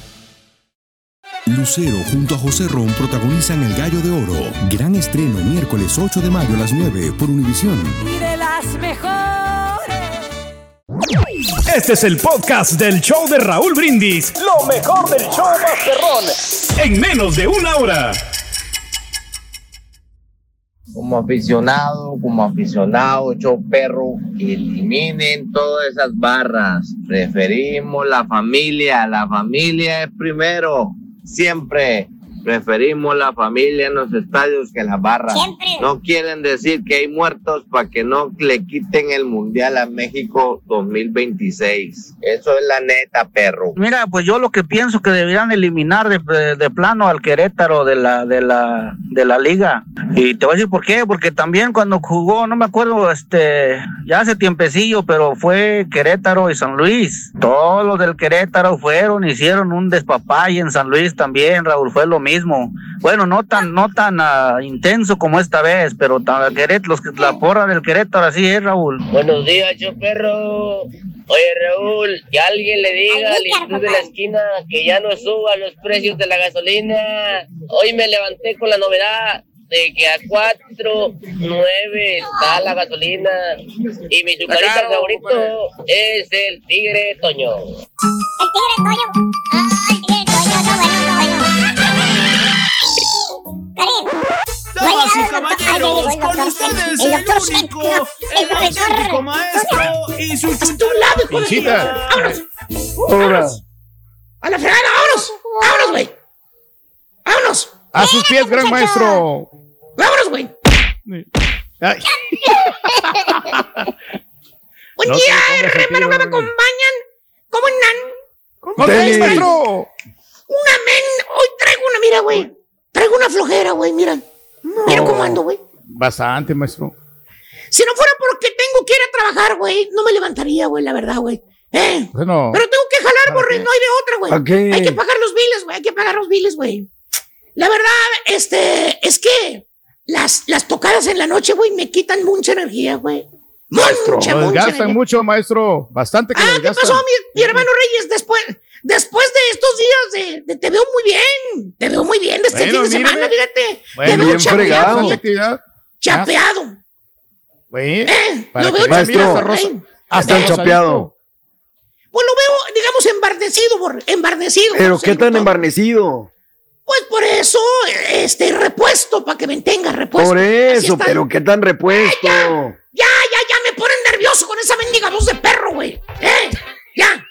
Lucero junto a José Ron protagonizan El Gallo de Oro. Gran estreno miércoles 8 de mayo a las 9 por Univisión. Y de las mejores. Este es el podcast del show de Raúl Brindis. Lo mejor del show Masterrón. En menos de una hora. como aficionado, como aficionado, yo perro, eliminen todas esas barras. Preferimos la familia, la familia es primero, siempre. Preferimos la familia en los estadios que las barras. No quieren decir que hay muertos para que no le quiten el mundial a México 2026. Eso es la neta, perro. Mira, pues yo lo que pienso que deberían eliminar de, de- de plano al Querétaro de la, de la, de la liga. Y te voy a decir por qué, porque también cuando jugó, no me acuerdo, este, ya hace tiempecillo, pero fue Querétaro y San Luis. Todos los del Querétaro fueron, hicieron un despapay en San Luis también, Raúl, fue lo mismo. Bueno, no tan, no tan ah, intenso como esta vez, pero ta- Querét- los, que- la porra del Querétaro así es, Raúl. Buenos días, yo perro. Oye, Raúl, que alguien le diga al Instituto de la esquina que ya no suba los precios de la gasolina. Hoy me levanté con la novedad de que a 4.9 está la gasolina y mi sucarita favorito es el Tigre Toño. Damas caballeros, con ustedes el, único, el auténtico maestro y su Visita. ¡Vámonos! Ahora, ¡A la fregada! ¡Vámonos! ¡Vámonos, güey! ¡Vámonos! A sus pies, gran maestro. ¡Vámonos, güey! Buen No día, hermano, que me acompañan. ¿Cómo andan? ¿Cómo estás, maestro? Una men. Hoy traigo una, mira, güey. Traigo una flojera, güey, mira. Mira cómo ando, güey. Bastante, maestro. Si no fuera porque tengo que ir a trabajar, güey, no me levantaría, güey, la verdad, güey. ¿Eh? Bueno, Pero tengo que jalar, borre, no hay de otra, güey. Hay que pagar los biles, güey, hay que pagar los biles, güey. La verdad, este, es que las, las tocadas en la noche, güey, me quitan mucha energía, güey. Mucha, lo mucha desgastan energía. mucho, maestro. Bastante que Ah, ¿qué pasó, mi, mi hermano Reyes? Después, después de estos días, de, de- te veo muy bien. Te veo muy bien desde el Bueno, fin de semana, fíjate. Bueno, te veo bien fregado. Actividad. Chapeado. Güey, Eh, lo veo Maestro. hasta Está chapeado. Pues lo veo, digamos, embarnecido, embarnecido. Pero qué tan embarnecido. Pues por eso, este, repuesto, para que me tenga repuesto. Por eso, pero qué tan repuesto. Ya, ya, ya me ponen nervioso con esa mendiga voz de perro, güey. ¿Eh? Ya.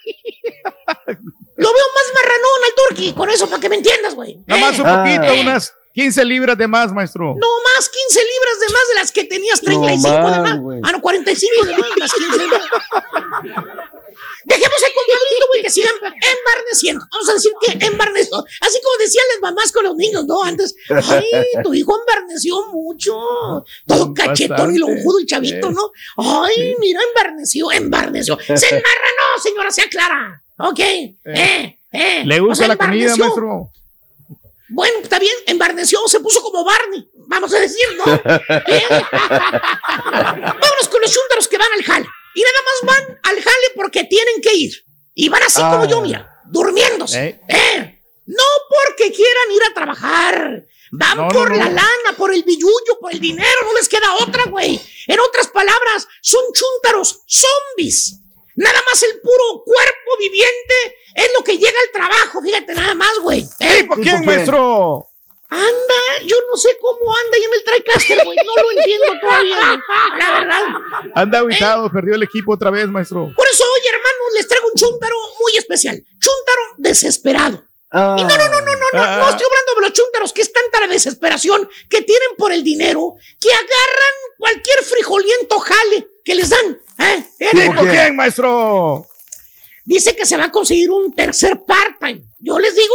Lo veo más marranón al turqui, con eso, para que me entiendas, güey. Nada más un poquito, Ah. unas 15 libras de más, maestro. No más 15 libras de más de las que tenías, 35 de más, más. güey. Ah, no, 45 de más, las 15 de más. Dejemos al compadrito, güey, que sigan embarneciendo. Vamos a decir que embarneció. Así como decían las mamás con los niños, ¿no? Antes, ay, tu hijo embarneció mucho. Todo cachetón y lonjudo el chavito, ¿no? Ay, mira, embarneció, embarneció. Se embarranó, señora, sea clara. Ok, eh, eh. ¿Le O gusta sea, la comida, maestro? Bueno, está bien, embarneció, se puso como Barney, vamos a decir, ¿no? ¿Eh? Vámonos con los chúntaros que van al jale. Y nada más van al jale porque tienen que ir. Y van así como yo, mira, durmiéndose. ¿Eh? No porque quieran ir a trabajar. Van No, no, por no. la lana, por el billullo, por el dinero, no les queda otra, güey. En otras palabras, son chúntaros zombies. Nada más el puro cuerpo viviente es lo que llega al trabajo, fíjate nada más, güey. ¿Eh? ¿Por quién, maestro? Anda, yo no sé cómo anda ahí en el TriCaster, güey. No lo entiendo todavía, la verdad. Anda aguitado, perdió el equipo otra vez, maestro. Por eso hoy, hermanos, les traigo un chúntaro muy especial. Chúntaro desesperado. Ah. Y no, no, no, no, no, no, no estoy hablando de los chúntaros que es tanta la desesperación que tienen por el dinero que agarran cualquier frijoliento jale que les dan. ¿eh? ¿Tipo quién, maestro? Dice que se va a conseguir un tercer part-time. Yo les digo,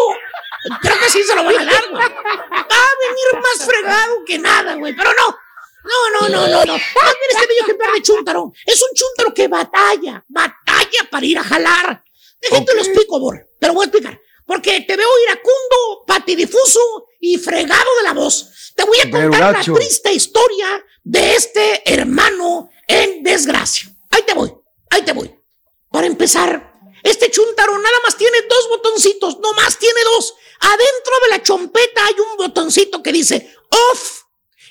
creo que sí se lo voy a dar, güey. Va a venir más fregado que nada, güey, pero no. No, no, no, no, no. Más bien este bello ejemplar de chúntaro. Es un chúntaro que batalla, batalla para ir a jalar. Déjate lo explico, Bor. Te lo voy a explicar. Porque te veo iracundo, patidifuso y fregado de la voz. Te voy a Pero contar la triste historia de este hermano en desgracia. Ahí te voy, ahí te voy. Para empezar, este chuntaro nada más tiene dos botoncitos, no más tiene dos. Adentro de la chompeta hay un botoncito que dice off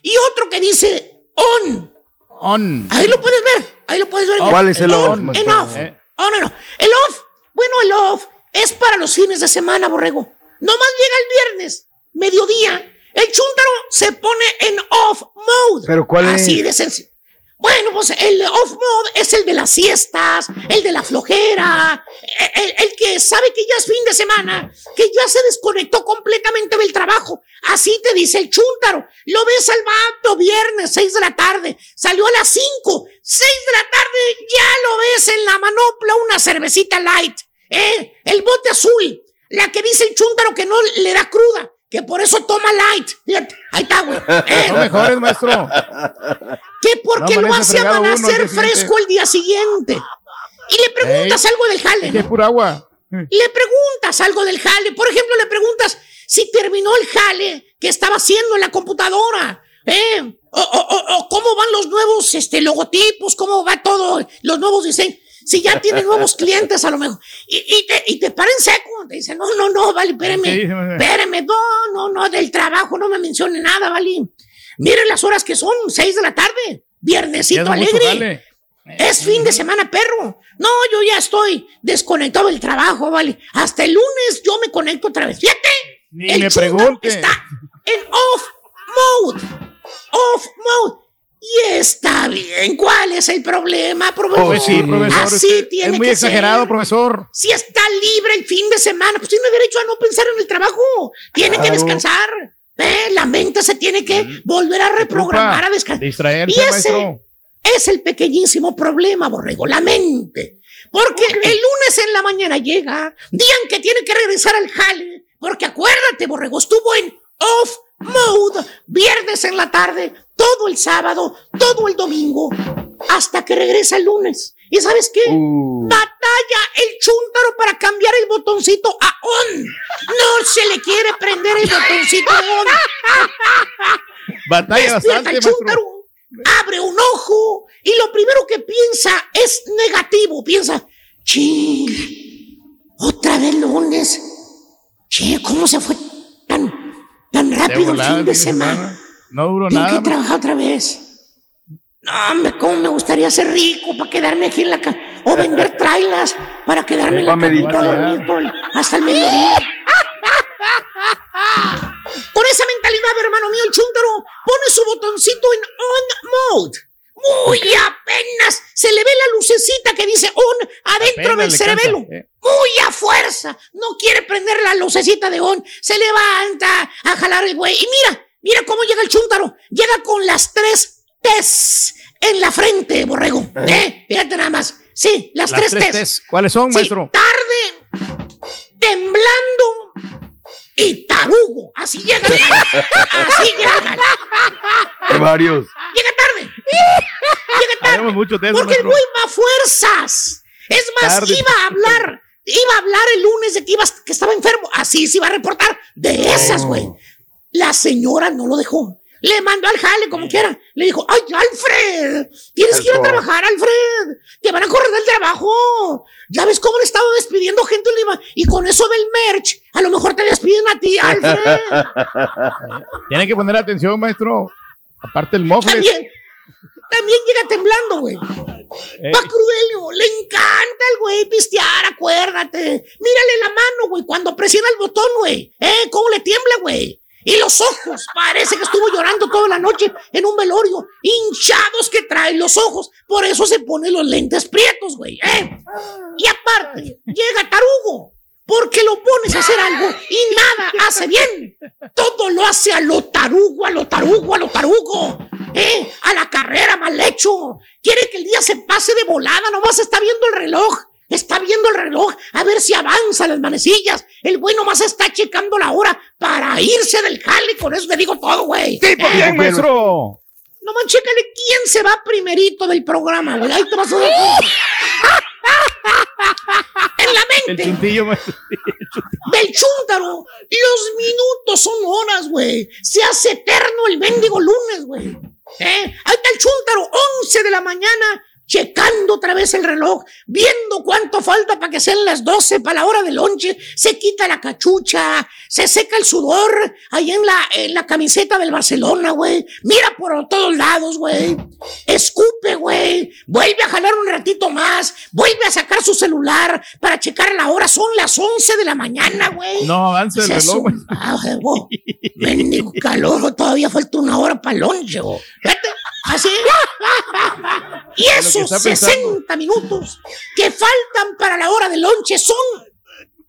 y otro que dice on. On. Ahí lo puedes ver, ahí lo puedes ver. ¿Cuál es el on, En maestro? off. Oh, no, no. El off, bueno, el off es para los fines de semana, borrego. Nomás llega el viernes, mediodía. El chúntaro se pone en off mode. ¿Pero cuál es? Así de sencillo. Bueno, pues el off mode es el de las siestas, el de la flojera, el, el que sabe que ya es fin de semana, que ya se desconectó completamente del trabajo. Así te dice el chúntaro. Lo ves al vato viernes, 6 de la tarde. Salió a las 5, 6 de la tarde, ya lo ves en la manopla una cervecita light. ¿eh? El bote azul, la que dice el chúntaro que no le da cruda, que por eso toma light. Fíjate, ahí está, güey. ¿eh? Son mejores, maestro. que porque No hace uno amanecer siguiente. fresco el día siguiente. Y le preguntas Ey. algo del jale, Que ¿no? pura agua. Le preguntas algo del jale. Por ejemplo, le preguntas si terminó el jale que estaba haciendo en la computadora. ¿Eh? O, o- o- o cómo van los nuevos este, logotipos, cómo va todo, los nuevos diseños. Si ya tiene nuevos clientes a lo mejor. Y, y te, y te para en seco. Te dice, no, no, no, vale, espérame. ¿Qué dice, maestro? Espérame, no, no, no, del trabajo no me mencione nada, vale. Miren las horas que son, seis de la tarde. Viernesito alegre. Es fin de semana, perro. No, yo ya estoy desconectado del trabajo, vale. Hasta el lunes yo me conecto otra vez. Fíjate. Ni el me pregunte. Está en off mode. Off mode. Y está bien. ¿Cuál es el problema, profesor? Pues sí, profesor. Así usted tiene es muy que exagerado, ser. profesor. Si está libre el fin de semana, pues tiene derecho a no pensar en el trabajo. Tiene que descansar. Eh, La mente se tiene que volver a reprogramar, a descansar. Distraerse, Y ese maestro. es el pequeñísimo problema, Borrego, la mente. Porque el lunes en la mañana llega, día en que tiene que regresar al jale, porque acuérdate, Borrego, estuvo en off mode, viernes en la tarde, todo el sábado, todo el domingo, hasta que regresa el lunes. ¿Y sabes qué? Batalla el chúntaro para cambiar el botoncito a on. No se le quiere prender el botoncito de on. Batalla Despierta bastante, el chúntaro, abre un ojo y lo primero que piensa es negativo. Piensa, ching, otra vez lunes. Che, ¿cómo se fue rápido el fin de semana? No duró Tengo nada. que trabajar otra vez. No, hombre, cómo me gustaría ser rico para quedarme aquí en la casa. O vender trailas para quedarme en la casa hasta el mediodía. Con esa mentalidad, hermano mío, el chúntaro pone su botoncito en on mode. Muy apenas se le ve la lucecita que dice on adentro Apenas del cerebelo. cansa, eh. Muy a fuerza. No quiere prender la lucecita de on. Se levanta a jalar el güey. Y mira, mira cómo llega el chúntaro. Llega con las tres T's en la frente, borrego. ¿Eh? Fíjate nada más. Sí, las, Las tres, tres T's. T's. ¿Cuáles son, Sí, maestro? Tarde, temblando y tarugo. Así llega. Así llega. Hay varios. Llega tarde. Llega tarde. Sabemos mucho de eso, Porque el güey va a fuerzas. Es más, Tarde. iba a hablar. Iba a hablar el lunes de que, iba, que estaba enfermo. Así se iba a reportar. De esas, güey. La señora no lo dejó. Le mandó al jale como quiera. Le dijo, ay, Alfred, tienes que ir a trabajar, Alfred. Te van a correr del trabajo. Ya ves cómo le estaba despidiendo gente en Lima. Y con eso del merch, a lo mejor te despiden a ti, Alfred. Tiene que poner atención, maestro. Aparte el mofle. También, también llega temblando, güey. Eh. Va Crudelio, le encanta el güey pistear, acuérdate. Mírale la mano, güey, cuando presiona el botón, güey. ¿Eh? ¿Cómo le tiembla, güey? Y los ojos, parece que estuvo llorando toda la noche en un velorio. Hinchados que traen los ojos. Por eso se pone los lentes prietos, güey. ¿eh? Y aparte, llega tarugo. Porque lo pones a hacer algo y nada hace bien. Todo lo hace a lo tarugo, a lo tarugo, a lo tarugo. ¿Eh? A la carrera mal hecho. Quiere que el día se pase de volada, nomás está viendo el reloj. Está viendo el reloj a ver si avanza las manecillas. El güey nomás está checando la hora para irse del jale. Con eso te digo todo, güey. ¿Tipo ¿Eh? quién, maestro? Nomás chécale quién se va primerito del programa, güey. Ahí te vas a dar. En la El mente chuntillo, maestro. del chúntaro. Los minutos son horas, güey. Se hace eterno el mendigo lunes, güey. ¿Eh? Ahí está el chúntaro, 11 de la mañana, checando otra vez el reloj, viendo cuánto falta para que sean las 12 para la hora del lonche. Se quita la cachucha, se seca el sudor ahí en la, en la camiseta del Barcelona, güey. Mira por todos lados, güey. Escupe, güey. Vuelve a jalar un ratito más. Vuelve a sacar su celular para checar la hora. Son las 11 de la mañana, güey. No, avance el reloj, maestro. Ah. Mendigo calor, todavía falta una hora para el lonche, güey. Vete, Así. Y que esos está pensando. 60 minutos que faltan para la hora del lonche son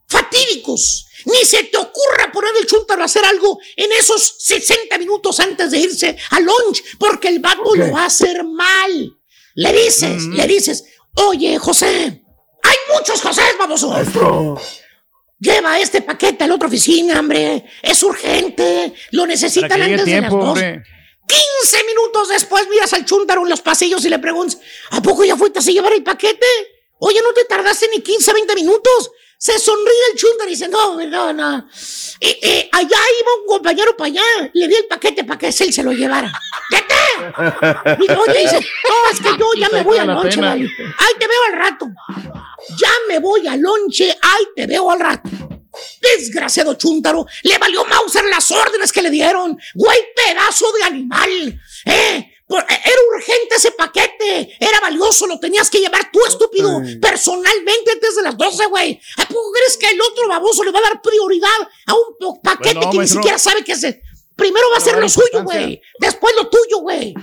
fatídicos. Ni se te ocurra poner el chúntaro a hacer algo en esos 60 minutos antes de irse al lunch, porque el vato lo va a hacer mal. Le dices, le dices, oye, José, hay muchos José, baboso. Lleva este paquete a la otra oficina, hombre. Es urgente. Lo necesitan antes de las dos. hombre. 15 minutos después miras al chúntaro en los pasillos y le preguntas, ¿a poco ya fuiste a llevar el paquete? Oye, no te tardaste ni 15, 20 minutos. Se sonríe el chúntaro y dice, no, no, no. Eh, eh, allá iba un compañero para allá. Le di el paquete para que él se lo llevara. ¡Vete! Y oye, dice, no, es que yo ya me voy al lonche, vale. Ahí te veo al rato. Ya me voy al lonche, ahí te veo al rato. Desgraciado chúntaro, le valió Mauser las órdenes que le dieron. Güey, pedazo de animal. ¿Eh? Por- eh, era urgente ese paquete. Era valioso, lo tenías que llevar tú, estúpido. Personalmente antes de las 12, güey. ¿A poco crees que el otro baboso le va a dar prioridad a un paquete Bueno, que ni siquiera sabe qué es? Primero va a ser lo suyo, güey. Después lo tuyo, güey.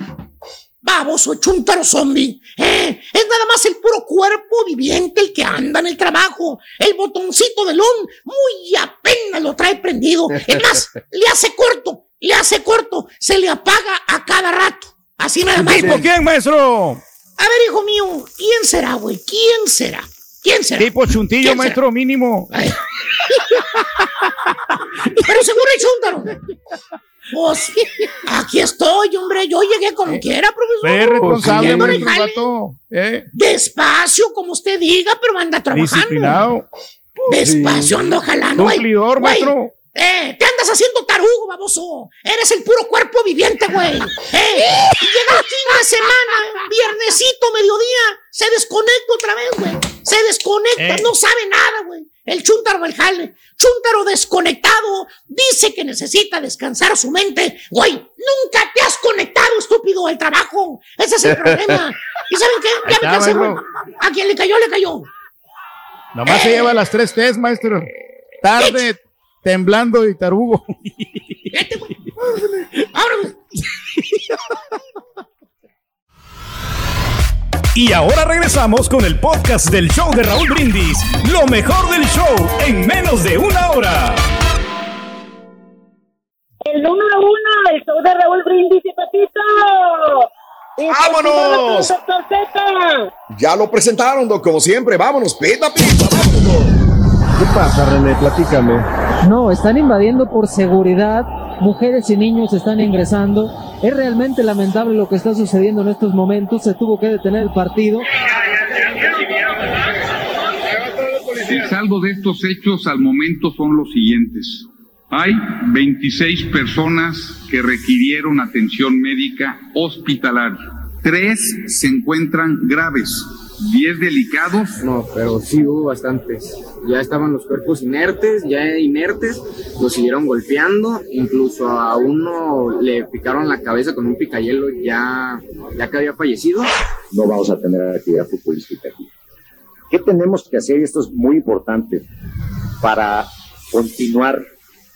Baboso, chuntaro zombie. ¿eh? Es nada más el puro cuerpo viviente el que anda en el trabajo. El botoncito del on muy apenas lo trae prendido. Es más, le hace corto, le hace corto. Se le apaga a cada rato. Así nada más. ¿Tipo quién, maestro? A ver, hijo mío, ¿quién será, güey? ¿Quién será? ¿Quién será? Tipo chuntillo, ¿Quién será? maestro, mínimo. Pero seguro el chúntaro. Pues, aquí estoy, hombre. Yo llegué como quiera, profesor. Sé responsable, jale. vato. Eh, Despacio, como usted diga, pero anda trabajando. disciplinado. Despacio, ando jalando. Cumplidor, maestro. Eh, te andas haciendo tarugo, baboso. Eres el puro cuerpo viviente, güey. Eh, y llega el fin de semana, viernesito, mediodía, se desconecta otra vez, güey. Se desconecta, Eh. no sabe nada, güey. El chúntaro del jale. Chúntaro desconectado, dice que necesita descansar su mente. Güey, nunca te has conectado, estúpido, al trabajo. Ese es el problema. ¿Y saben qué? Ya me cansé, güey. A quien le cayó, le cayó. Nomás se lleva las tres T's, maestro. Tarde, temblando y tarugo. Ahora, güey. Y ahora regresamos con el podcast del show de Raúl Brindis. Lo mejor del show en menos de una hora. El número uno, el show de Raúl Brindis y Pepito. Y ¡Vámonos! Ya lo presentaron, Doc, como siempre. Vámonos, pita, pita, vámonos. ¿Qué pasa, René? Platícame. No, están invadiendo por seguridad. Mujeres y niños están ingresando. Es realmente lamentable lo que está sucediendo en estos momentos. Se tuvo que detener el partido. El saldo de estos hechos al momento son los siguientes. Hay 26 personas que requirieron atención médica hospitalaria. Tres se encuentran graves, 10 delicados. No, pero sí hubo bastantes. Ya estaban los cuerpos inertes, ya inertes, los siguieron golpeando, incluso a uno le picaron la cabeza con un picayelo ya, ya que había fallecido. no vamos a tener actividad futbolística aquí. ¿Qué tenemos que hacer? Y esto es muy importante para continuar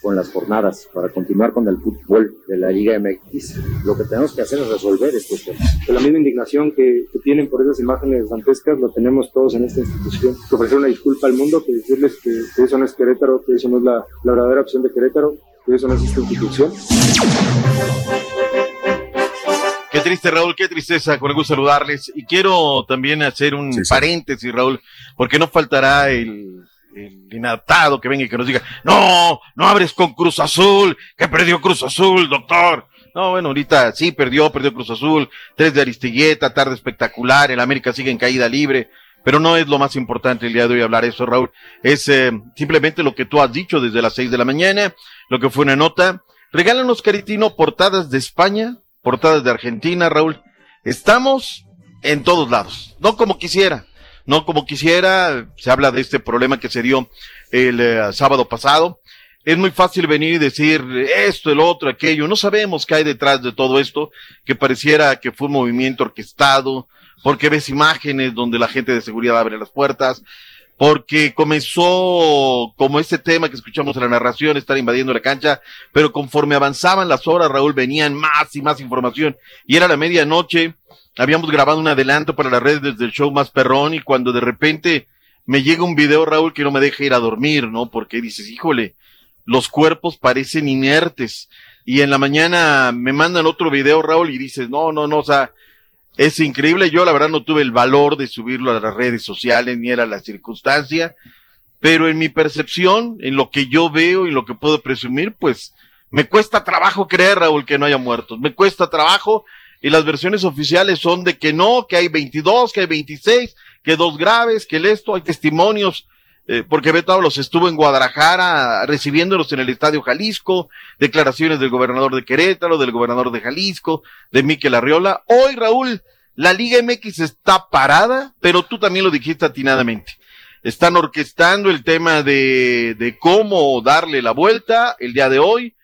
con las jornadas, para continuar con el fútbol de la Liga MX. Lo que tenemos que hacer es resolver estos temas. La misma indignación que, que tienen por esas imágenes dantescas lo tenemos todos en esta institución. Que ofrecer una disculpa al mundo, que decirles que, que eso no es Querétaro, que eso no es la, la verdadera opción de Querétaro, que eso no es esta institución. Qué triste, Raúl, qué tristeza, con el gusto saludarles. Y quiero también hacer un paréntesis, Raúl, porque no faltará el, el inadaptado que venga y que nos diga, no, no abres con Cruz Azul, que perdió Cruz Azul, doctor. No, bueno, ahorita sí perdió, perdió Cruz Azul, tres de Aristigueta, tarde espectacular, el América sigue en caída libre, pero no es lo más importante el día de hoy hablar eso, Raúl. Es eh, simplemente lo que tú has dicho desde las seis de la mañana, lo que fue una nota. Regálanos, Caritino, portadas de España, portadas de Argentina, Raúl. Estamos en todos lados, no como quisiera, no como quisiera. Se habla de este problema que se dio el eh, sábado pasado. Es muy fácil venir y decir esto, el otro, aquello. No sabemos qué hay detrás de todo esto, que pareciera que fue un movimiento orquestado, porque ves imágenes donde la gente de seguridad abre las puertas, porque comenzó como este tema que escuchamos en la narración, estar invadiendo la cancha, pero conforme avanzaban las horas, Raúl, venían más y más información, y era la medianoche, habíamos grabado un adelanto para las redes desde el show más perrón, y cuando de repente me llega un video, Raúl, que no me deja ir a dormir, ¿no? Porque dices, híjole, los cuerpos parecen inertes, y en la mañana me mandan otro video, Raúl, y dices, no, no, no, o sea, es increíble. Yo la verdad no tuve el valor de subirlo a las redes sociales ni era la circunstancia, pero en mi percepción, en lo que yo veo y lo que puedo presumir, pues me cuesta trabajo creer, Raúl, que no haya muertos. Me cuesta trabajo y las versiones oficiales son de que no, que hay 22, que hay 26, que dos graves, que el esto, hay testimonios. Eh, porque Beto los estuvo en Guadalajara recibiéndolos en el Estadio Jalisco, declaraciones del gobernador de Querétaro, del gobernador de Jalisco, de Miquel Arriola. Hoy, Raúl, la Liga MX está parada, pero tú también lo dijiste atinadamente. Están orquestando el tema de, de cómo darle la vuelta el día de hoy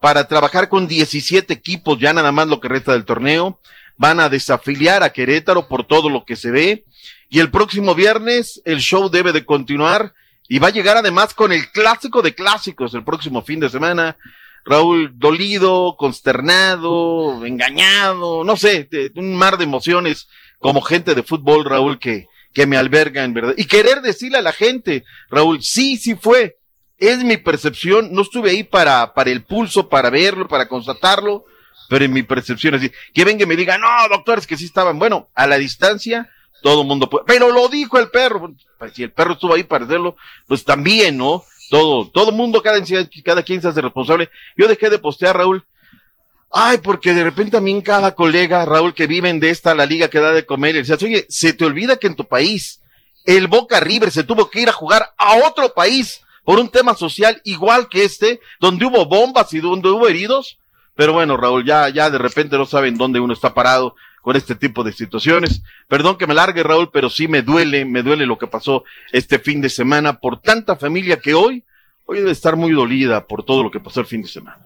para trabajar con 17 equipos, ya nada más lo que resta del torneo. Van a desafiliar a Querétaro por todo lo que se ve. Y el próximo viernes el show debe de continuar y va a llegar además con el clásico de clásicos el próximo fin de semana. Raúl dolido, consternado, engañado, no sé, un mar de emociones como gente de fútbol, Raúl, que, que me alberga en verdad. Y querer decirle a la gente, Raúl, sí, sí fue. Es mi percepción, no estuve ahí para, para el pulso, para verlo, para constatarlo, pero en mi percepción es decir, que venga y me diga, no, doctores, que sí estaban. Bueno, a la distancia, todo el mundo puede. Pero lo dijo el perro. Pues, si el perro estuvo ahí para hacerlo, pues también, ¿no? Todo, todo mundo, cada, cada quien se hace responsable. Yo dejé de postear, Raúl. Ay, porque de repente también cada colega, Raúl, que viven de esta, la liga que da de comer, y decías, oye, se te olvida que en tu país, el Boca River se tuvo que ir a jugar a otro país por un tema social igual que este, donde hubo bombas y donde hubo heridos. Pero bueno, Raúl, ya, ya de repente no saben dónde uno está parado con este tipo de situaciones. Perdón que me largue, Raúl, pero sí me duele, me duele lo que pasó este fin de semana por tanta familia que hoy, hoy debe estar muy dolida por todo lo que pasó el fin de semana.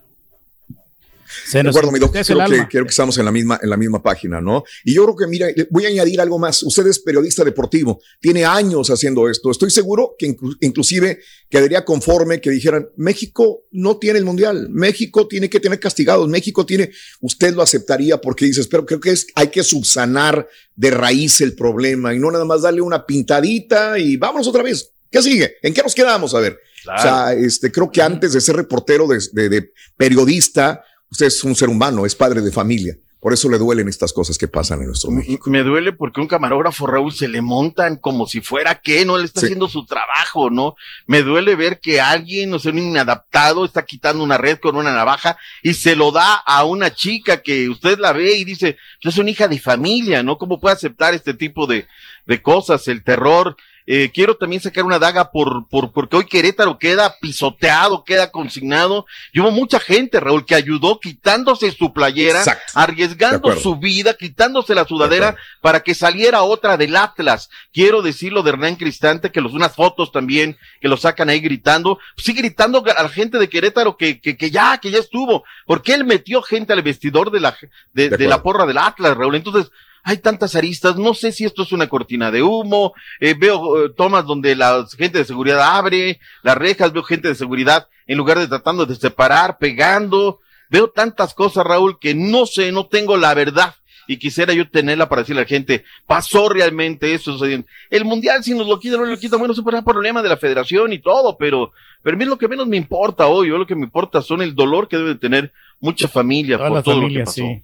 Se De nos acuerdo, mi doc. Creo que, alma. creo que estamos en la misma, en la misma página, ¿no? Y yo creo que, mira, voy a añadir algo más. Usted es periodista deportivo, tiene años haciendo esto. Estoy seguro que inclu- inclusive quedaría conforme que dijeran, México no tiene el mundial, México tiene que tener castigados, México tiene, usted lo aceptaría porque dices, pero creo que es, hay que subsanar de raíz el problema y no nada más darle una pintadita y vámonos otra vez. ¿Qué sigue? ¿En qué nos quedamos? A ver. Claro. O sea, este, creo que antes de ser reportero, de, de- de periodista, usted es un ser humano, es padre de familia. Por eso le duelen estas cosas que pasan en nuestro México. Me duele porque un camarógrafo, Raúl, se le montan como si fuera que no le está Sí. haciendo su trabajo, ¿no? Me duele ver que alguien, o sea, un inadaptado, está quitando una red con una navaja y se lo da a una chica que usted la ve y dice, "Pues es una hija de familia, ¿no? ¿Cómo puede aceptar este tipo de, de cosas? El terror. Eh, quiero también sacar una daga por, por, porque hoy Querétaro queda pisoteado, queda consignado. Y hubo mucha gente, Raúl, que ayudó quitándose su playera, Exacto. Arriesgando su vida, quitándose la sudadera para que saliera otra del Atlas. Quiero decirlo de Hernán Cristante, que los unas fotos también, que lo sacan ahí gritando, sí gritando a la gente de Querétaro que, que, que ya, que ya estuvo, porque él metió gente al vestidor de la, de, De de la porra del Atlas, Raúl. Entonces, hay tantas aristas, no sé si esto es una cortina de humo, eh, veo eh, tomas donde la gente de seguridad abre las rejas, veo gente de seguridad en lugar de tratando de separar, pegando, veo tantas cosas, Raúl, que no sé, no tengo la verdad. Y quisiera yo tenerla para decirle a la gente, pasó realmente eso sucediendo. El mundial, si nos lo quita, no lo quita, bueno, eso será problema de la federación y todo, pero, pero a mí lo que menos me importa hoy, yo lo que me importa son el dolor que debe tener mucha familia Toda por la todo familia, lo que pasó. sí.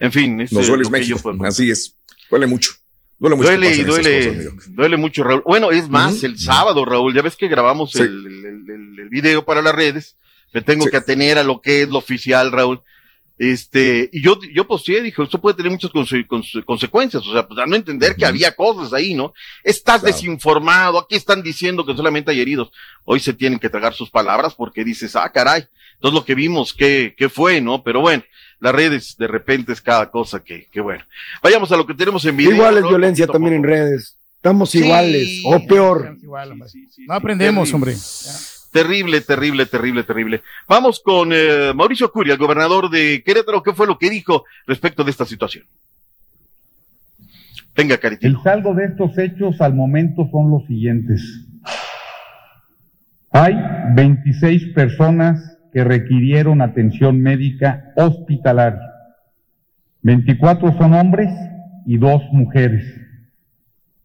En fin, es Nos duele México. puedo- Así es. Duele mucho. Duele mucho. Duele y duele, cosas, duele mucho, Raúl. Bueno, es más, el sábado, Raúl, ya ves que grabamos Sí. el, el, el- el video para las redes. Me tengo Sí. que atener a lo que es lo oficial, Raúl. Este, y yo, yo posteé, dije, esto puede tener muchas conse- conse- consecuencias, o sea, pues a entender que había cosas ahí, ¿no? Estás Claro. desinformado, aquí están diciendo que solamente hay heridos. Hoy se tienen que tragar sus palabras porque dices, ah, caray, entonces lo que vimos, ¿qué, qué fue, no? Pero bueno, las redes de repente es cada cosa que, que bueno. Vayamos a lo que tenemos en video. Igual es ¿no? violencia también en redes. Estamos Sí. iguales, o peor. No aprendemos, Terrible. hombre. Terrible, terrible, terrible, terrible. Vamos con eh, Mauricio Curia, el gobernador de Querétaro. ¿Qué fue lo que dijo respecto de esta situación? Venga, Caritino. El saldo de estos hechos al momento son los siguientes. Hay 26 personas que requirieron atención médica hospitalaria. 24 son hombres y dos mujeres.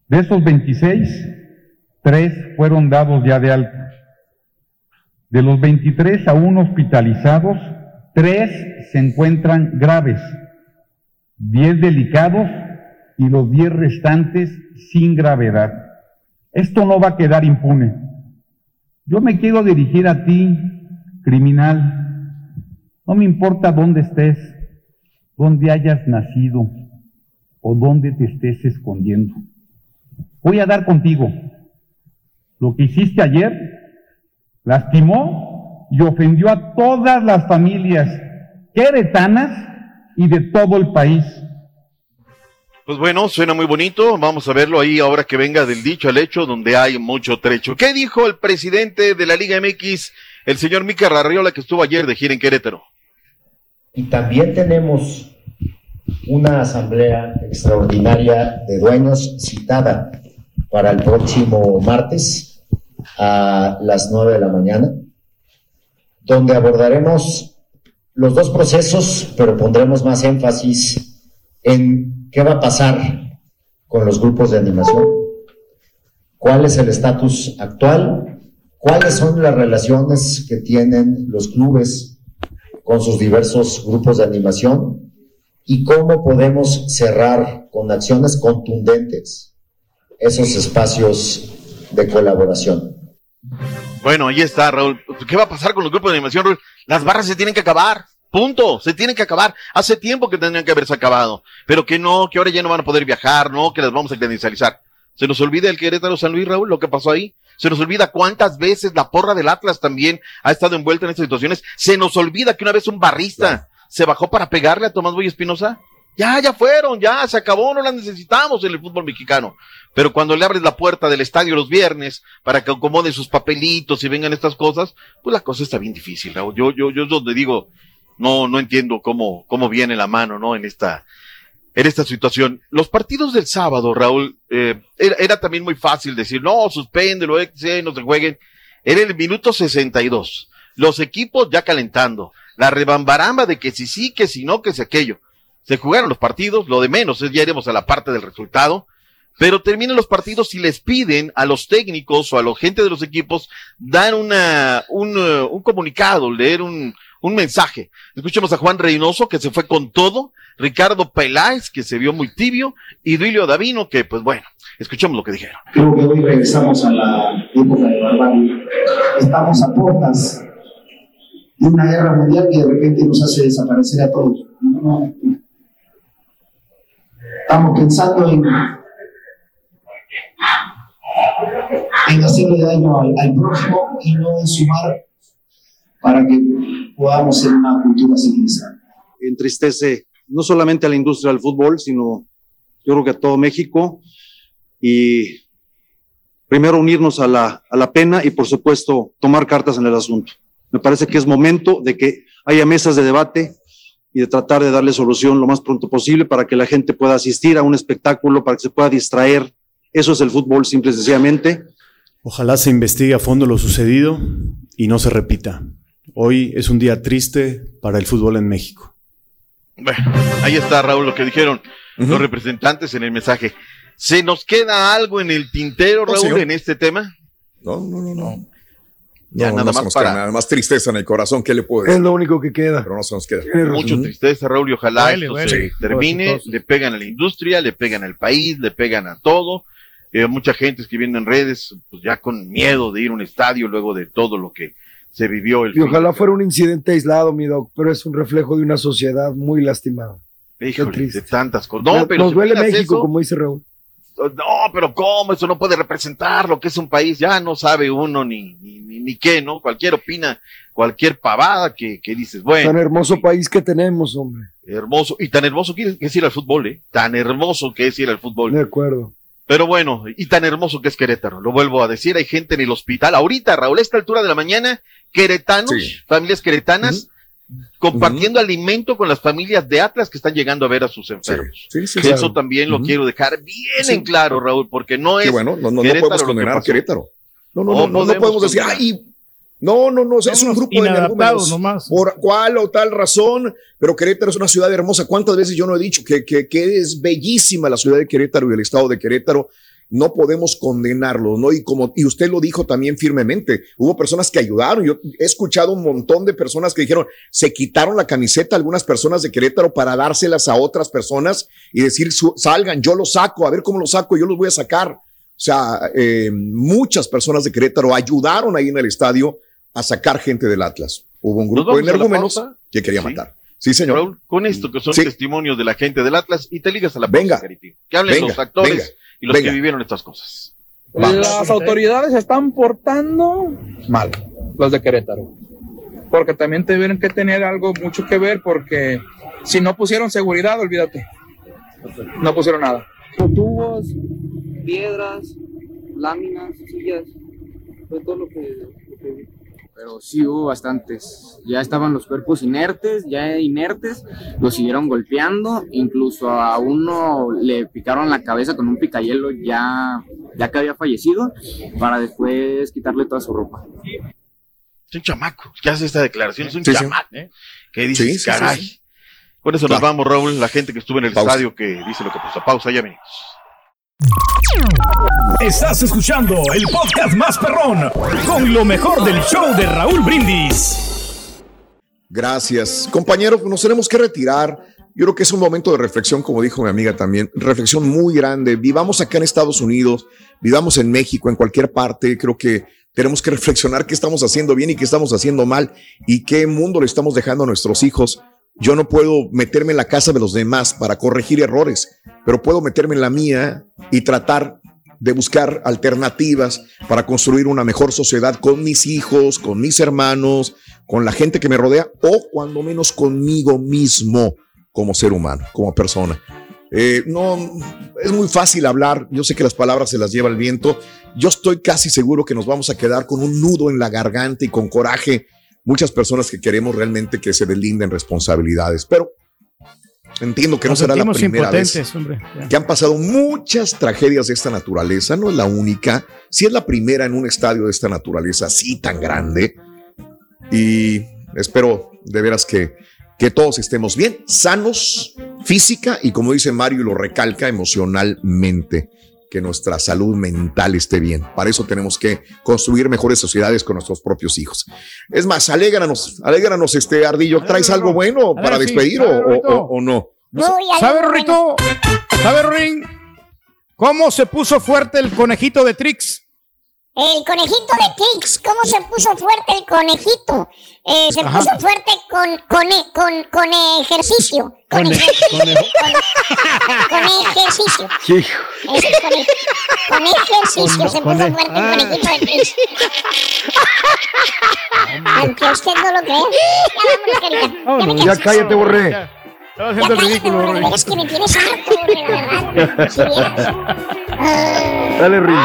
De esos 26, tres fueron dados ya de alta. De los 23 aún hospitalizados, tres se encuentran graves, 10 delicados y los 10 restantes sin gravedad. Esto no va a quedar impune. Yo me quiero dirigir a ti, criminal. No me importa dónde estés, dónde hayas nacido o dónde te estés escondiendo. Voy a dar contigo. Lo que hiciste ayer lastimó y ofendió a todas las familias queretanas y de todo el país. Pues bueno, suena muy bonito. Vamos a verlo ahí ahora que venga del dicho al hecho, donde hay mucho trecho. ¿Qué dijo el presidente de la Liga MX, el señor Mica Rarriola, que estuvo ayer de gira en Querétaro? Y también tenemos una asamblea extraordinaria de dueños citada para el próximo martes a las 9 de la mañana, donde abordaremos los dos procesos, pero pondremos más énfasis en qué va a pasar con los grupos de animación, cuál es el estatus actual, cuáles son las relaciones que tienen los clubes con sus diversos grupos de animación y cómo podemos cerrar con acciones contundentes esos espacios de colaboración. Bueno, ahí está, Raúl. ¿Qué va a pasar con los grupos de animación, Raúl? Las barras se tienen que acabar. Punto. Se tienen que acabar. Hace tiempo que tendrían que haberse acabado. Pero que no, que ahora ya no van a poder viajar, no, que las vamos a credencializar. Se nos olvida el Querétaro San Luis, Raúl, lo que pasó ahí. Se nos olvida cuántas veces la porra del Atlas también ha estado envuelta en estas situaciones. Se nos olvida que una vez un barrista se bajó para pegarle a Tomás Boy Espinosa. Ya, ya fueron, ya, se acabó, no las necesitamos en el fútbol mexicano. Pero cuando le abres la puerta del estadio los viernes para que acomoden sus papelitos y vengan estas cosas, pues la cosa está bien difícil, Raúl. Yo, yo, yo es donde digo, No, no entiendo cómo, cómo viene la mano, ¿no? En esta, en esta situación. Los partidos del sábado, Raúl, eh, era, era, también muy fácil decir, no, suspéndelo, eh, no se jueguen. Era el minuto 62. Los equipos ya calentando. La rebambaramba de que si sí, que si no, que si aquello. Se jugaron los partidos, lo de menos es ya iremos a la parte del resultado. Pero terminan los partidos y les piden a los técnicos o a la gente de los equipos dar una, un, uh, un comunicado, leer un, un mensaje. Escuchemos a Juan Reynoso, que se fue con todo, Ricardo Peláez, que se vio muy tibio, y Duilio Davino, que pues bueno, escuchemos lo que dijeron. Creo que hoy regresamos a la época de barbarie. Estamos a puertas de una guerra mundial que de repente nos hace desaparecer a todos. Estamos pensando en en hacerle daño al, al, prójimo y no en sumar para que podamos ser una cultura civilizada. Entristece no solamente a la industria del fútbol, sino yo creo que a todo México y primero unirnos a la, a la pena y por supuesto tomar cartas en el asunto. Me parece que es momento de que haya mesas de debate y de tratar de darle solución lo más pronto posible para que la gente pueda asistir a un espectáculo, para que se pueda distraer. Eso es el fútbol, simple y sencillamente. Ojalá se investigue a fondo lo sucedido y no se repita. Hoy es un día triste para el fútbol en México. Bueno, ahí está Raúl lo que dijeron uh -huh. los representantes en el mensaje. ¿Se nos queda algo en el tintero, Raúl, no, en este tema? No, no, no, no. Ya no, nada no más para... nada más tristeza en el corazón, ¿qué le puedo decir? Es lo único que queda. Pero no se nos queda. Mucho tristeza, Raúl, y ojalá Duele, esto se termine. Le pegan a la industria, le pegan al país, le pegan a todo. Eh, mucha gente escribiendo en redes, pues ya con miedo de ir a un estadio luego de todo lo que se vivió el Y ojalá fuera un incidente aislado, mi doc, pero es un reflejo de una sociedad muy lastimada. Híjole, de tantas cosas. No, pero Nos si duele México, eso, como dice Raúl. No, pero ¿cómo? Eso no puede representar lo que es un país. Ya no sabe uno ni, ni, ni, ni qué, ¿no? Cualquier opina, cualquier pavada que, que dices, bueno. Tan hermoso país que tenemos, hombre. Hermoso. Y tan hermoso que es ir al fútbol, ¿eh? Tan hermoso que es ir al fútbol. De acuerdo. Pero bueno, y tan hermoso que es Querétaro, lo vuelvo a decir, hay gente en el hospital, ahorita, Raúl, a esta altura de la mañana, queretanos, Sí. familias queretanas, compartiendo alimento con las familias de Atlas que están llegando a ver a sus enfermos. Sí, sí, Eso claro. también lo quiero dejar bien en claro, Raúl, porque no es Qué bueno, no, no, no podemos que condenar a. Querétaro. No, no, No no, no, podemos decir, ay, no, no, no, es un grupo de energúmenos. nomás. Por cuál o tal razón, pero Querétaro es una ciudad hermosa. ¿Cuántas veces yo no he dicho que, que, que es bellísima la ciudad de Querétaro y el estado de Querétaro? No podemos condenarlo, ¿no? Y como, y usted lo dijo también firmemente, hubo personas que ayudaron. Yo he escuchado un montón de personas que dijeron, se quitaron la camiseta algunas personas de Querétaro para dárselas a otras personas y decir, salgan, yo los saco, a ver cómo los saco, yo los voy a sacar. O sea, eh, muchas personas de Querétaro ayudaron ahí en el estadio a sacar gente del Atlas. Hubo un ¿Nos grupo de energúmenos que quería Sí. matar. Sí, señor. Raúl, con esto que son Sí. testimonios de la gente del Atlas y te ligas a la Venga. pausa. Que hablen Venga, los actores venga, y los venga. que vivieron estas cosas. Las autoridades se están portando mal, los de Querétaro. Porque también tuvieron que tener algo mucho que ver porque si no pusieron seguridad, olvídate. No pusieron nada. Tubos, piedras, láminas, sillas, fue todo lo que, lo que vi. Pero sí hubo bastantes. Ya estaban los cuerpos inertes, ya inertes, los siguieron golpeando, incluso a uno le picaron la cabeza con un picayelo ya, ya que había fallecido, para después quitarle toda su ropa. Es un chamaco que hace esta declaración, es un Sí, sí. chamaco. Que dice, Sí, sí, sí, caray. sí. Con eso Claro. nos vamos, Raúl, la gente que estuvo en el Pausa. estadio que dice lo que pasó. Pausa, ya venimos. Estás escuchando el podcast más perrón con lo mejor del show de Raúl Brindis. Gracias. Compañeros, nos tenemos que retirar. Yo creo que es un momento de reflexión, como dijo mi amiga también, reflexión muy grande. Vivamos acá en Estados Unidos, vivamos en México, en cualquier parte. Creo que tenemos que reflexionar qué estamos haciendo bien y qué estamos haciendo mal y qué mundo le estamos dejando a nuestros hijos. Yo no puedo meterme en la casa de los demás para corregir errores, pero puedo meterme en la mía y tratar de buscar alternativas para construir una mejor sociedad con mis hijos, con mis hermanos, con la gente que me rodea o cuando menos conmigo mismo como ser humano, como persona. Eh, no, es muy fácil hablar, yo sé que las palabras se las lleva el viento, yo estoy casi seguro que nos vamos a quedar con un nudo en la garganta y con coraje muchas personas que queremos realmente que se deslinden responsabilidades, pero entiendo que no será la primera vez hombre. Que han pasado muchas tragedias de esta naturaleza, no es la única, si es la primera en un estadio de esta naturaleza así tan grande. Y espero de veras que, que todos estemos bien, sanos, física y como dice Mario y lo recalca, emocionalmente, que nuestra salud mental esté bien. Para eso tenemos que construir mejores sociedades con nuestros propios hijos. Es más, alégranos, alégranos, este Ardillo, ¿traes algo bueno ver, para despedir o, o- Rorrito. o- o no? ¿Sabe, Rorrito? ¿Sabe, Rorín? ¿Cómo se puso fuerte el conejito de Trix? El conejito de Trix, ¿cómo se puso fuerte el conejito? Eh, se Ajá. puso fuerte con, con, e- con, con ejercicio. Con, Con e- ejercicio. con e- ejercicio. Ese con, con ejercicio Con- se con puso fuerte ah. el conejito de Trix. Aunque usted no lo crea. Ya vámonos, Carita. Ya Ya cállate, borré. Estaba haciendo el ridículo, Borre. Es que me tienes harto, borre, de verdad. Dale, Rin.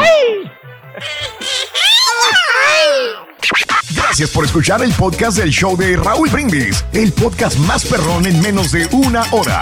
Gracias por escuchar el podcast del show de Raúl Brindis, el podcast más perrón en menos de una hora.